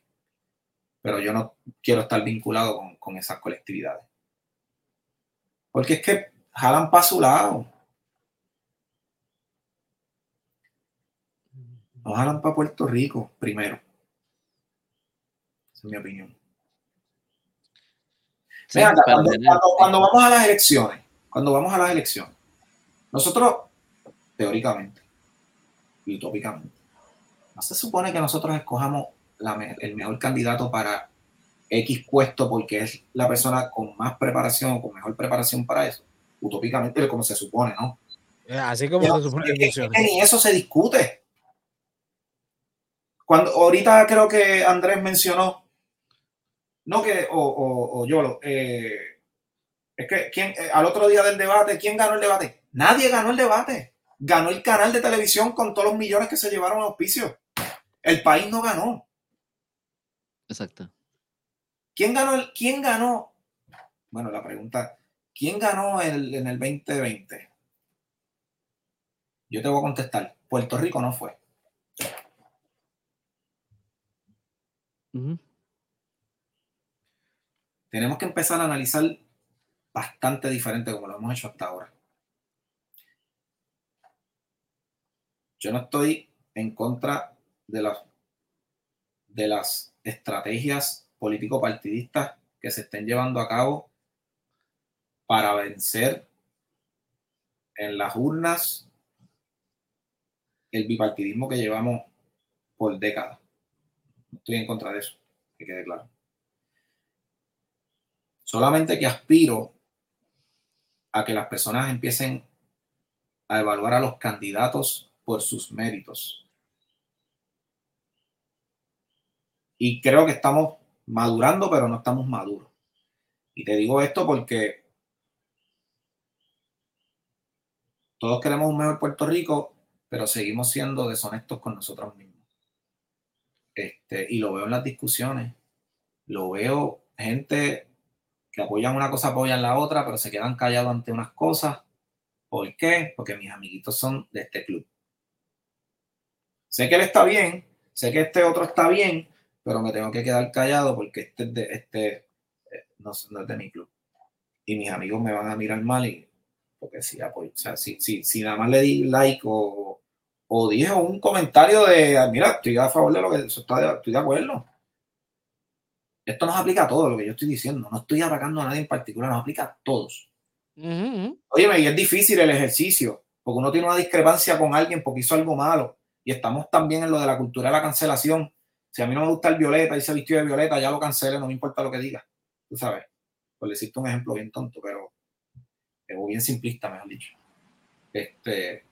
Pero yo no quiero estar vinculado con, esas colectividades. Porque es que jalan para su lado. No jalan para Puerto Rico primero. Esa es mi opinión. Sí, Mira, cuando, cuando- cuando vamos a las elecciones, cuando vamos a las elecciones, nosotros, teóricamente y utópicamente, no se supone que nosotros escojamos la el mejor candidato para X puesto porque es la persona con más preparación o con mejor preparación para eso. Utópicamente, como se supone, ¿no? Eh, Así como Pero se supone que que- que ni eso se discute. Cuando ahorita creo que Andrés mencionó, no que, o, o, o yo lo, eh, es que ¿quién, eh, al otro día del debate, ¿quién ganó el debate? Nadie ganó el debate. Ganó el canal de televisión con todos los millones que se llevaron a auspicio. El país no ganó. Exacto. ¿Quién ganó? El, ¿Quién ganó? Bueno, la pregunta, ¿quién ganó el, en el 2020? Yo te voy a contestar. Puerto Rico no fue. Tenemos que empezar a analizar bastante diferente como lo hemos hecho hasta ahora. Yo no estoy en contra de las, de las estrategias político-partidistas que se estén llevando a cabo para vencer en las urnas el bipartidismo que llevamos por décadas. Estoy en contra de eso, que quede claro. Solamente que aspiro a que las personas empiecen a evaluar a los candidatos por sus méritos. Y creo que estamos madurando, pero no estamos maduros. Y te digo esto porque todos queremos un mejor Puerto Rico, pero seguimos siendo deshonestos con nosotros mismos. Este, y lo veo en las discusiones. Lo veo gente que apoyan una cosa, apoyan la otra, pero se quedan callados ante unas cosas. ¿Por qué? Porque mis amiguitos son de este club. Sé que él está bien, sé que este otro está bien, pero me tengo que quedar callado porque este, es de, este eh, no, no es de mi club. Y mis amigos me van a mirar mal y porque si apoyo, o sea, si, si, si nada más le di like o, o dije un comentario de, "Ah, mira, estoy a favor de lo que estoy de acuerdo. Esto nos aplica a todo lo que yo estoy diciendo. No estoy atacando a nadie en particular, nos aplica a todos. Oye, y es difícil el ejercicio, porque uno tiene una discrepancia con alguien porque hizo algo malo. Y estamos también en lo de la cultura de la cancelación. Si a mí no me gusta el violeta y se vistió de violeta, ya lo cancele, no me importa lo que diga. Tú sabes. Por decirte un ejemplo bien tonto, pero o bien simplista, mejor dicho. Este,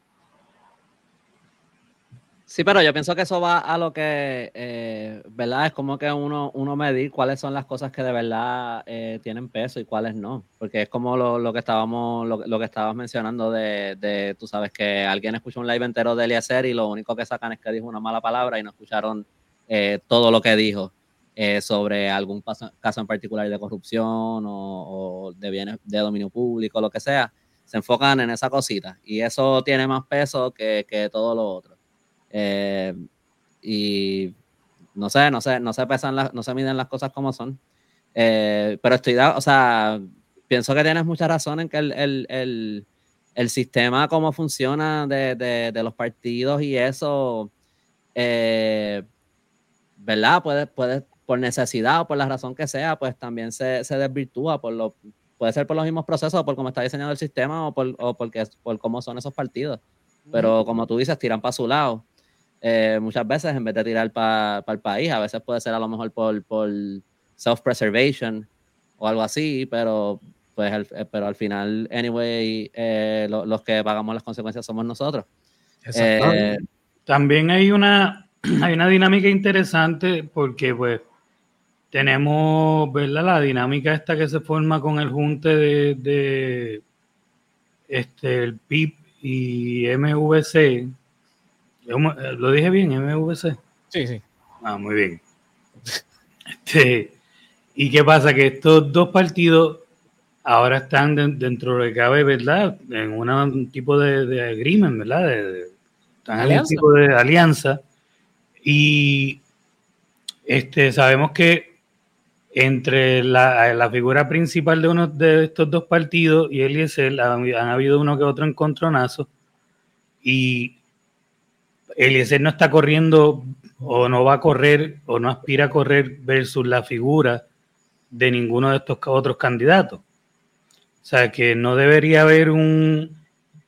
Sí, pero yo pienso que eso va a lo que, eh, ¿verdad? Es como que uno, uno medir cuáles son las cosas que de verdad eh, tienen peso y cuáles no. Porque es como lo, que estábamos, lo, que estabas mencionando de, de, tú sabes, que alguien escuchó un live entero de Eliezer y lo único que sacan es que dijo una mala palabra y no escucharon eh, todo lo que dijo eh, sobre algún caso en particular de corrupción o, o de bienes de dominio público, lo que sea. Se enfocan en esa cosita y eso tiene más peso que, que todo lo otro. Eh, y no sé, no sé, no se pesan las, no se miden las cosas como son. Eh, pero estoy, da- o sea, pienso que tienes mucha razón en que el, el, el, el sistema, cómo funciona de, de, de los partidos y eso, eh, ¿verdad? Puede, puede, por necesidad o por la razón que sea, pues también se, se desvirtúa por lo, puede ser por los mismos procesos, por cómo está diseñado el sistema o por, o porque, por cómo son esos partidos. Pero como tú dices, tiran para su lado. Eh, muchas veces en vez de tirar para el país, a veces puede ser a lo mejor por, por self-preservation o algo así, pero pues al, eh, pero al final, anyway, eh, lo- los que pagamos las consecuencias somos nosotros. Eh, También hay una, hay una dinámica interesante porque pues tenemos, ¿verdad? La dinámica esta que se forma con el junte de, de este, el PIB y MVC. ¿Cómo- eh, ¿Lo dije bien, MVC? Sí, sí. Ah, muy bien. Este, ¿Y qué pasa? Que estos dos partidos ahora están de- dentro de cabe, ¿verdad? En una- un tipo de, de agreement, ¿verdad? De- de- están en un tipo de alianza. Y este, sabemos que entre la, la, figura principal de uno de estos dos partidos y Eliezer han, han habido uno que otro encontronazo y Eliezer no está corriendo o no va a correr o no aspira a correr versus la figura de ninguno de estos otros candidatos. O sea que no debería haber un,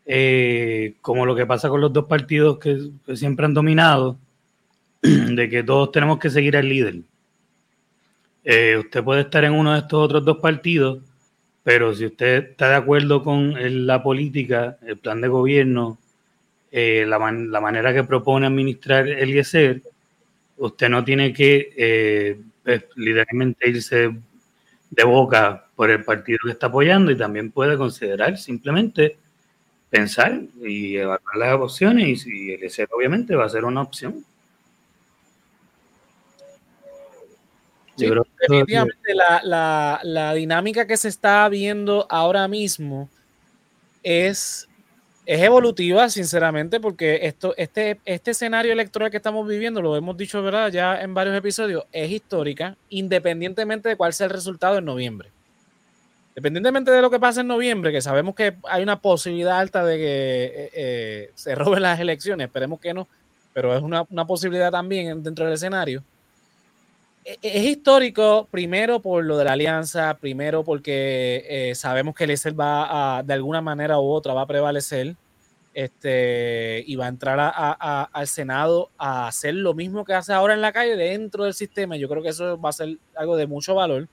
eh, como lo que pasa con los dos partidos que, siempre han dominado, de que todos tenemos que seguir al líder. Eh, usted puede estar en uno de estos otros dos partidos, pero si usted está de acuerdo con la política, el plan de gobierno, eh, la, manera que propone administrar el IESER, usted no tiene que eh, pues, literalmente irse de boca por el partido que está apoyando y también puede considerar simplemente pensar y evaluar las opciones y, el IESER obviamente va a ser una opción. definitivamente la, dinámica que se está viendo ahora mismo es, es evolutiva, sinceramente, porque esto, este, este escenario electoral que estamos viviendo, lo hemos dicho ¿verdad? ya en varios episodios, es histórica, independientemente de cuál sea el resultado en noviembre. Independientemente de lo que pase en noviembre, que sabemos que hay una posibilidad alta de que eh, eh, se roben las elecciones, esperemos que no, pero es una, posibilidad también dentro del escenario es histórico, primero por lo de la alianza, primero porque eh, sabemos que el ESEL va a, de alguna manera u otra, va a prevalecer este, y va a entrar al Senado a hacer lo mismo que hace ahora en la calle dentro del sistema. Yo creo que eso va a ser algo de mucho valor.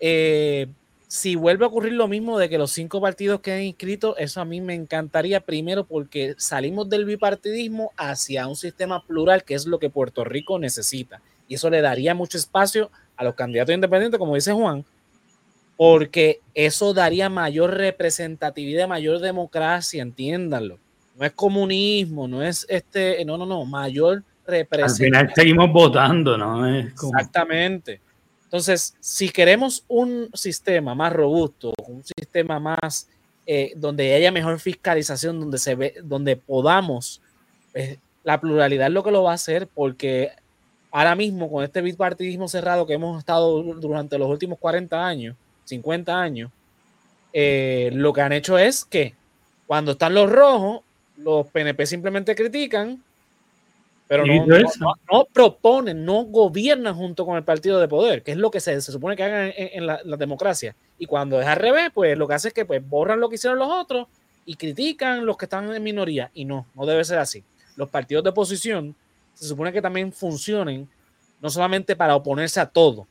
Eh, si vuelve a ocurrir lo mismo de que los cinco partidos que han inscrito, eso a mí me encantaría primero porque salimos del bipartidismo hacia un sistema plural, que es lo que Puerto Rico necesita y eso le daría mucho espacio a los candidatos independientes, como dice Juan, porque eso daría mayor representatividad, mayor democracia, entiéndanlo. No es comunismo, no es este, no, no, no, mayor representación. Al final seguimos votando, ¿no? Exactamente. Entonces, si queremos un sistema más robusto, un sistema más eh, donde haya mejor fiscalización, donde se ve, donde podamos, eh, la pluralidad es lo que lo va a hacer, porque ahora mismo con este bipartidismo cerrado que hemos estado durante los últimos 40 años, 50 años, eh, lo que han hecho es que cuando están los rojos, los PNP simplemente critican, pero no, proponen, no gobiernan junto con el partido de poder, que es lo que se, supone que hagan en, la, democracia. Y cuando es al revés, pues lo que hace es que pues, borran lo que hicieron los otros y critican los que están en minoría. Y no, no debe ser así. Los partidos de oposición se supone que también funcionen no solamente para oponerse a todo,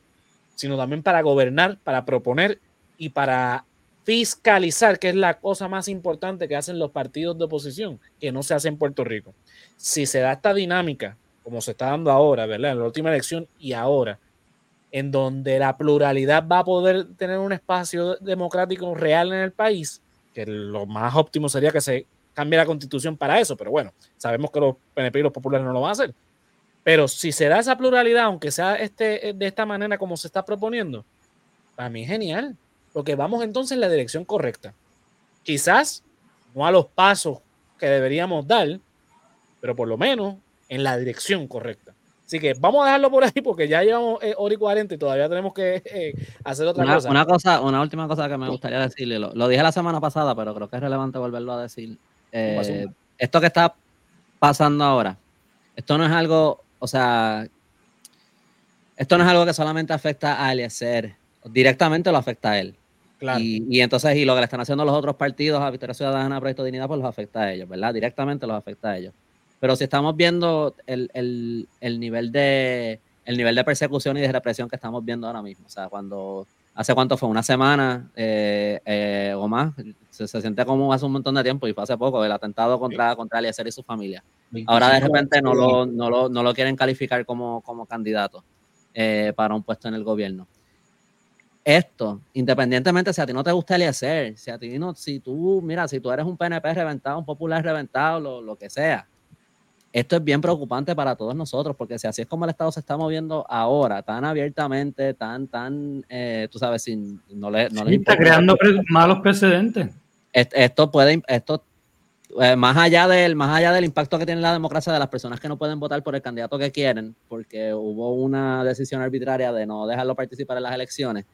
sino también para gobernar, para proponer y para fiscalizar, que es la cosa más importante que hacen los partidos de oposición, que no se hace en Puerto Rico. Si se da esta dinámica, como se está dando ahora, ¿verdad? En la última elección y ahora, en donde la pluralidad va a poder tener un espacio democrático real en el país, que lo más óptimo sería que se cambie la constitución para eso, pero bueno, sabemos que los PNP y los populares no lo van a hacer. Pero si se da esa pluralidad, aunque sea este, de esta manera como se está proponiendo, para mí es genial, porque vamos entonces en la dirección correcta. Quizás no a los pasos que deberíamos dar, pero por lo menos en la dirección correcta. Así que vamos a dejarlo por ahí porque ya llevamos eh, hora y 40 y todavía tenemos que eh, hacer otra cosa. Una cosa, una última cosa que me gustaría decirle, lo, dije la semana pasada, pero creo que es relevante volverlo a decir. Eh, esto que está pasando ahora, esto no es algo, o sea, esto no es algo que solamente afecta a Eliezer, directamente lo afecta a él. Y, entonces, y lo que le están haciendo los otros partidos a Victoria Ciudadana, Proyecto Dignidad, pues los afecta a ellos, ¿verdad? Directamente los afecta a ellos. Pero si estamos viendo el, nivel de el nivel de persecución y de represión que estamos viendo ahora mismo, o sea, cuando hace cuánto fue, una semana eh, eh, o más, se, siente como hace un montón de tiempo y fue hace poco el atentado contra, contra Eliezer y su familia. Ahora de repente no lo, no lo, no lo quieren calificar como, como candidato eh, para un puesto en el gobierno. Esto, independientemente si a ti no te gusta Eliezer, si a ti no, si tú, mira, si tú eres un PNP reventado, un popular reventado, lo, lo que sea, esto es bien preocupante para todos nosotros, porque si así es como el Estado se está moviendo ahora, tan abiertamente, tan, tan, eh, tú sabes, sin, no le, no está creando malos precedentes. Esto puede, esto eh, más, allá del, más allá del impacto que tiene la democracia de las personas que no pueden votar por el candidato que quieren, porque hubo una decisión arbitraria de no dejarlo participar en las elecciones,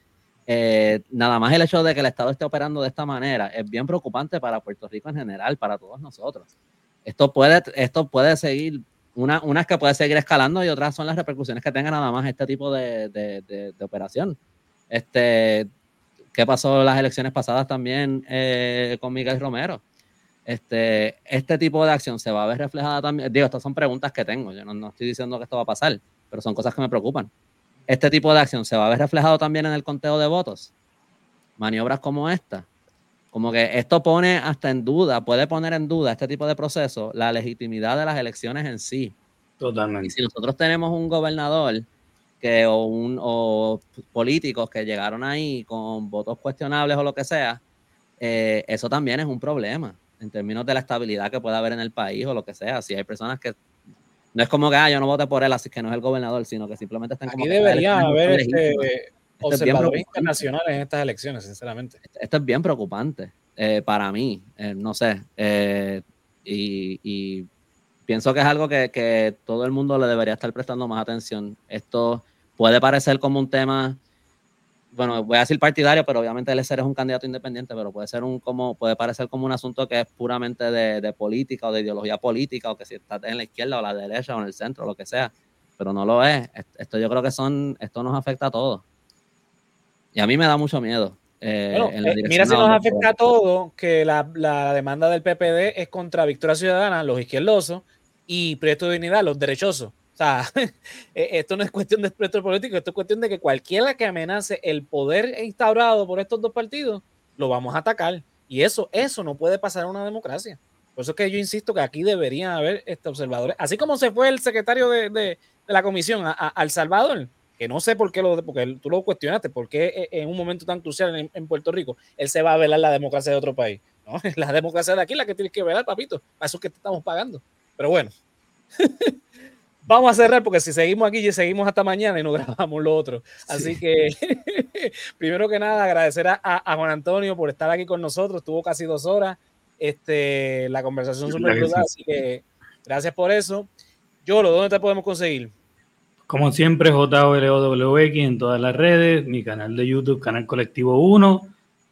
eh, nada más el hecho de que el Estado esté operando de esta manera es bien preocupante para Puerto Rico en general, para todos nosotros. Esto puede, esto puede seguir, una, unas que puede seguir escalando y otras son las repercusiones que tenga nada más este tipo de, de, operación. Este, ¿Qué pasó en las elecciones pasadas también eh, con Miguel Romero? Este, este tipo de acción se va a ver reflejada también. Digo, estas son preguntas que tengo. Yo no, no estoy diciendo que esto va a pasar, pero son cosas que me preocupan este tipo de acción se va a ver reflejado también en el conteo de votos. Maniobras como esta. Como que esto pone hasta en duda, puede poner en duda este tipo de proceso la legitimidad de las elecciones en sí. Totalmente. Y si nosotros tenemos un gobernador que, o, un, o políticos que llegaron ahí con votos cuestionables o lo que sea, eh, eso también es un problema en términos de la estabilidad que pueda haber en el país o lo que sea. Si hay personas que no es como que ah, yo no vote por él, así que no es el gobernador, sino que simplemente están como. Aquí debería haber este, observadores internacionales en estas elecciones, sinceramente. Esto es bien preocupante eh, para mí, eh, no sé. Eh, y, pienso que es algo que, que todo el mundo le debería estar prestando más atención. Esto puede parecer como un tema bueno, voy a decir partidario, pero obviamente el SR es un candidato independiente, pero puede ser un como, puede parecer como un asunto que es puramente de, política o de ideología política, o que si estás en la izquierda o la derecha o en el centro, lo que sea, pero no lo es. Esto yo creo que son, esto nos afecta a todos. Y a mí me da mucho miedo. Eh, eh, mira si nos afecta a todos que la, la, demanda del PPD es contra Victoria Ciudadana, los izquierdosos, y Proyecto de Dignidad, los derechosos. O sea, e, esto no es cuestión de espectro político, esto es cuestión de que cualquiera que amenace el poder instaurado por estos dos partidos, lo vamos a atacar. Y eso, eso no puede pasar en una democracia. Por eso es que yo insisto que aquí deberían haber este, observadores. Así como se fue el secretario de, de, la comisión a, a, Salvador, que no sé por qué lo, porque tú lo cuestionaste, porque en un momento tan crucial en, en, Puerto Rico, él se va a velar la democracia de otro país. ¿no? La democracia de aquí la que tienes que velar, papito. Para eso es que te estamos pagando. Pero bueno. vamos a cerrar porque si seguimos aquí, seguimos hasta mañana y no grabamos lo otro. Así que, primero que nada, agradecer a, Juan Antonio por estar aquí con nosotros. Estuvo casi dos horas. Este, la conversación súper brutal, así que gracias por eso. Yolo, ¿dónde te podemos conseguir? Como siempre, JOLOWX en todas las redes, mi canal de YouTube, Canal Colectivo 1,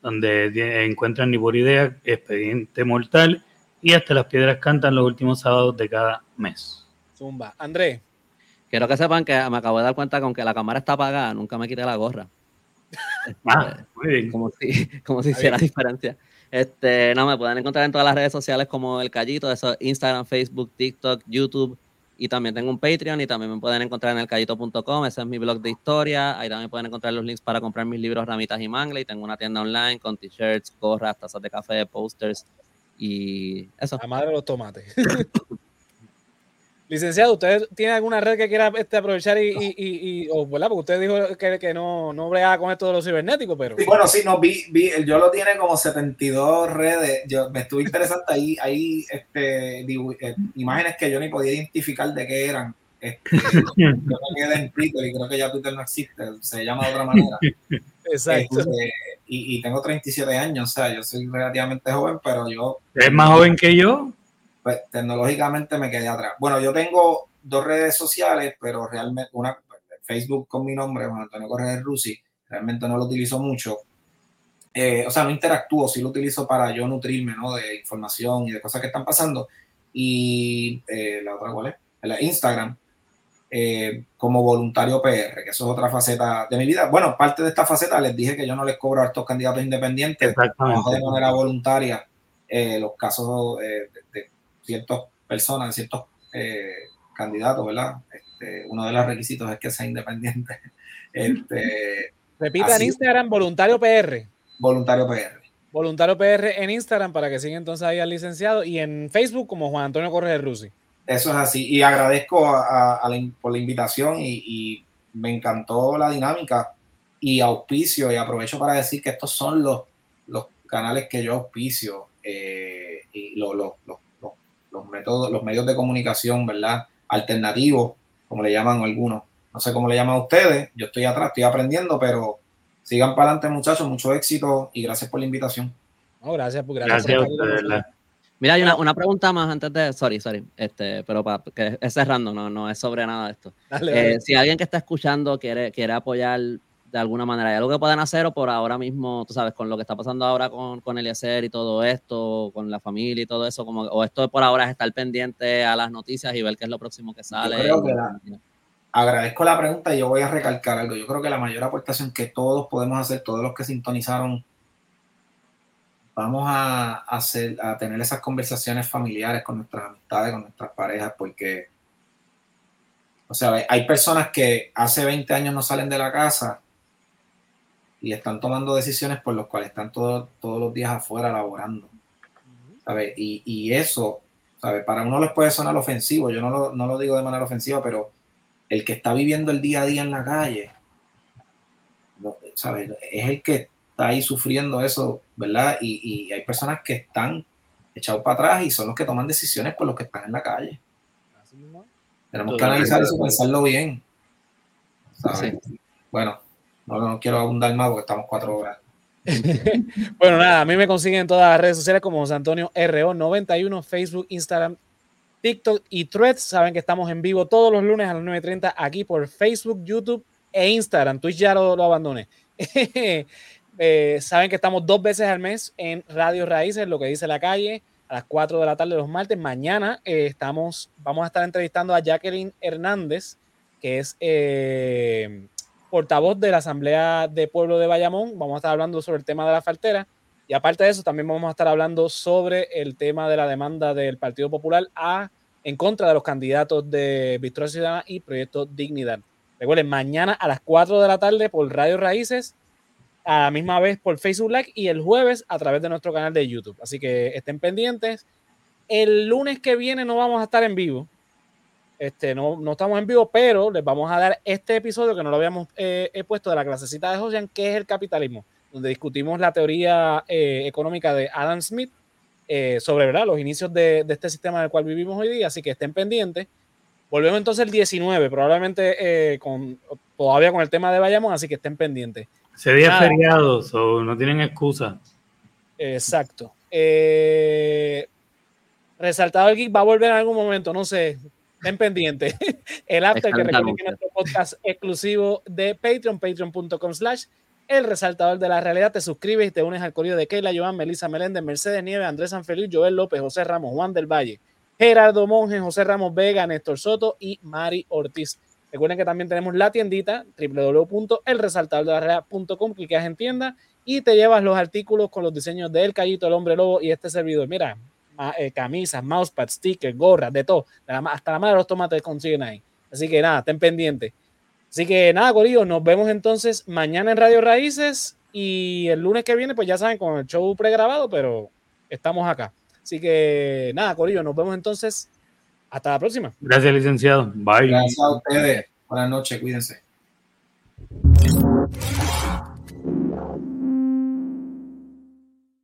donde encuentran ni por idea, Expediente Mortal y hasta las piedras cantan los últimos sábados de cada mes. Zumba. Andrés. Quiero que sepan que me acabo de dar cuenta que aunque la cámara está apagada, nunca me quité la gorra. Ah, este, como si, como si hiciera diferencia. Este, no, me pueden encontrar en todas las redes sociales como El Callito, eso Instagram, Facebook, TikTok, YouTube. Y también tengo un Patreon y también me pueden encontrar en elcallito.com, ese es mi blog de historia. Ahí también pueden encontrar los links para comprar mis libros Ramitas y Mangle. Y tengo una tienda online con t-shirts, gorras, tazas de café, posters y eso. La madre de los tomates. Licenciado, ¿usted tiene alguna red que quiera este, aprovechar y, y, y, o, ¿verdad? Porque usted dijo que, que no, no bregaba con esto de los cibernéticos, pero... Sí, bueno, sí, no, vi, vi, yo lo tiene como 72 redes, yo me estuve interesante ahí, ahí este, eh, imágenes que yo ni podía identificar de qué eran. Este, yo me quedé en Twitter y creo que ya Twitter no existe, se llama de otra manera. Exacto. Este, y, y tengo 37 años, o sea, yo soy relativamente joven, pero yo... ¿Es más joven que yo? Pues tecnológicamente me quedé atrás. Bueno, yo tengo dos redes sociales, pero realmente una Facebook con mi nombre, Juan Antonio Correa Rusi, realmente no lo utilizo mucho. Eh, o sea, no interactúo, sí lo utilizo para yo nutrirme ¿no? de información y de cosas que están pasando. Y eh, la otra, ¿cuál es? La Instagram, eh, como voluntario PR, que eso es otra faceta de mi vida. Bueno, parte de esta faceta les dije que yo no les cobro a estos candidatos independientes de manera voluntaria los casos de, ciertas personas, ciertos eh, candidatos, ¿verdad? Este, uno de los requisitos es que sea independiente. Este, Repita en Instagram, voluntario PR. Voluntario PR. Voluntario PR en Instagram para que siga entonces ahí al licenciado y en Facebook como Juan Antonio Correa Rusi. Eso es así. Y agradezco a, por la invitación y, me encantó la dinámica y auspicio. Y aprovecho para decir que estos son los, los canales que yo auspicio eh, y los, los, los métodos, los medios de comunicación, ¿verdad? Alternativos, como le llaman algunos. No sé cómo le llaman a ustedes, yo estoy atrás, estoy aprendiendo, pero sigan para adelante muchachos, mucho éxito y gracias por la invitación. No, gracias, gracias, gracias por Mira, hay una, una, pregunta más antes de. Sorry, sorry. Este, pero para, que es cerrando, no, no es sobre nada de esto. Eh, si alguien que está escuchando quiere, quiere apoyar de alguna manera, ¿hay algo que puedan hacer o por ahora mismo, tú sabes, con lo que está pasando ahora con, con Eliezer y todo esto, con la familia y todo eso, como, o esto por ahora es estar pendiente a las noticias y ver qué es lo próximo que sale? agradezco la pregunta y yo voy a recalcar algo. Yo creo que la mayor aportación que todos podemos hacer, todos los que sintonizaron vamos a, hacer, a tener esas conversaciones familiares con nuestras amistades, con nuestras parejas, porque, o sea, hay personas que hace 20 años no salen de la casa y están tomando decisiones por las cuales están todos los días afuera laborando. ¿sabes? Y, y, eso, ¿sabes? Para uno les puede sonar ofensivo, yo no lo, no lo digo de manera ofensiva, pero el que está viviendo el día a día en la calle, ¿sabes? Es el que está ahí sufriendo eso, ¿verdad? Y, hay personas que están echados para atrás y son los que toman decisiones por los que están en la calle. Tenemos que analizar eso, pensarlo bien. Bueno, no, quiero abundar más porque estamos cuatro horas. bueno, nada, a mí me consiguen en todas las redes sociales como José Antonio RO91, Facebook, Instagram, TikTok y Threads. Saben que estamos en vivo todos los lunes a las 9.30 aquí por Facebook, YouTube e Instagram. Twitch ya lo, lo abandoné. Eh, saben que estamos dos veces al mes en Radio Raíces, lo que dice la calle, a las 4 de la tarde los martes. Mañana eh, estamos, vamos a estar entrevistando a Jacqueline Hernández, que es eh, portavoz de la Asamblea de Pueblo de Bayamón. Vamos a estar hablando sobre el tema de la faltera. Y aparte de eso, también vamos a estar hablando sobre el tema de la demanda del Partido Popular a, en contra de los candidatos de Victoria Ciudadana y Proyecto Dignidad. Recuerden, mañana a las 4 de la tarde por Radio Raíces a la misma vez por Facebook Live y el jueves a través de nuestro canal de YouTube. Así que estén pendientes. El lunes que viene no vamos a estar en vivo. Este, no, no estamos en vivo, pero les vamos a dar este episodio que no lo habíamos eh, puesto de la clasecita de Josian, que es el capitalismo, donde discutimos la teoría eh, económica de Adam Smith eh, sobre ¿verdad? los inicios de, de, este sistema en el cual vivimos hoy día. Así que estén pendientes. Volvemos entonces el 19, probablemente con, todavía con el tema de Bayamón, así que estén pendientes. Ese día feriado, no tienen excusa. Exacto. Eh, resaltado el geek va a volver en algún momento, no sé. Estén pendientes. el after que recuerden que nuestro podcast exclusivo de Patreon, patreon.com slash el resaltador de la realidad. Te suscribes y te unes al correo de Keila, Joan, Melissa Meléndez, Mercedes Nieves, Andrés Sanfeliz, Joel López, José Ramos, Juan del Valle, Gerardo Monge, José Ramos Vega, Néstor Soto y Mari Ortiz. Recuerden que también tenemos la tiendita www.elresaltadordelarrealidad.com, clicas en tienda y te llevas los artículos con los diseños de El Callito, El Hombre Lobo y este servidor. Mira, eh, camisas, mousepads, stickers, gorras, de todo. hasta la madre de los tomates consiguen ahí. Así que nada, estén pendientes. Así que nada, Corillo, nos vemos entonces mañana en Radio Raíces y el lunes que viene, pues ya saben, con el show pregrabado, pero estamos acá. Así que nada, Corillo, nos vemos entonces hasta la próxima. Gracias, licenciado. Bye. Gracias a ustedes. Buenas noches, cuídense.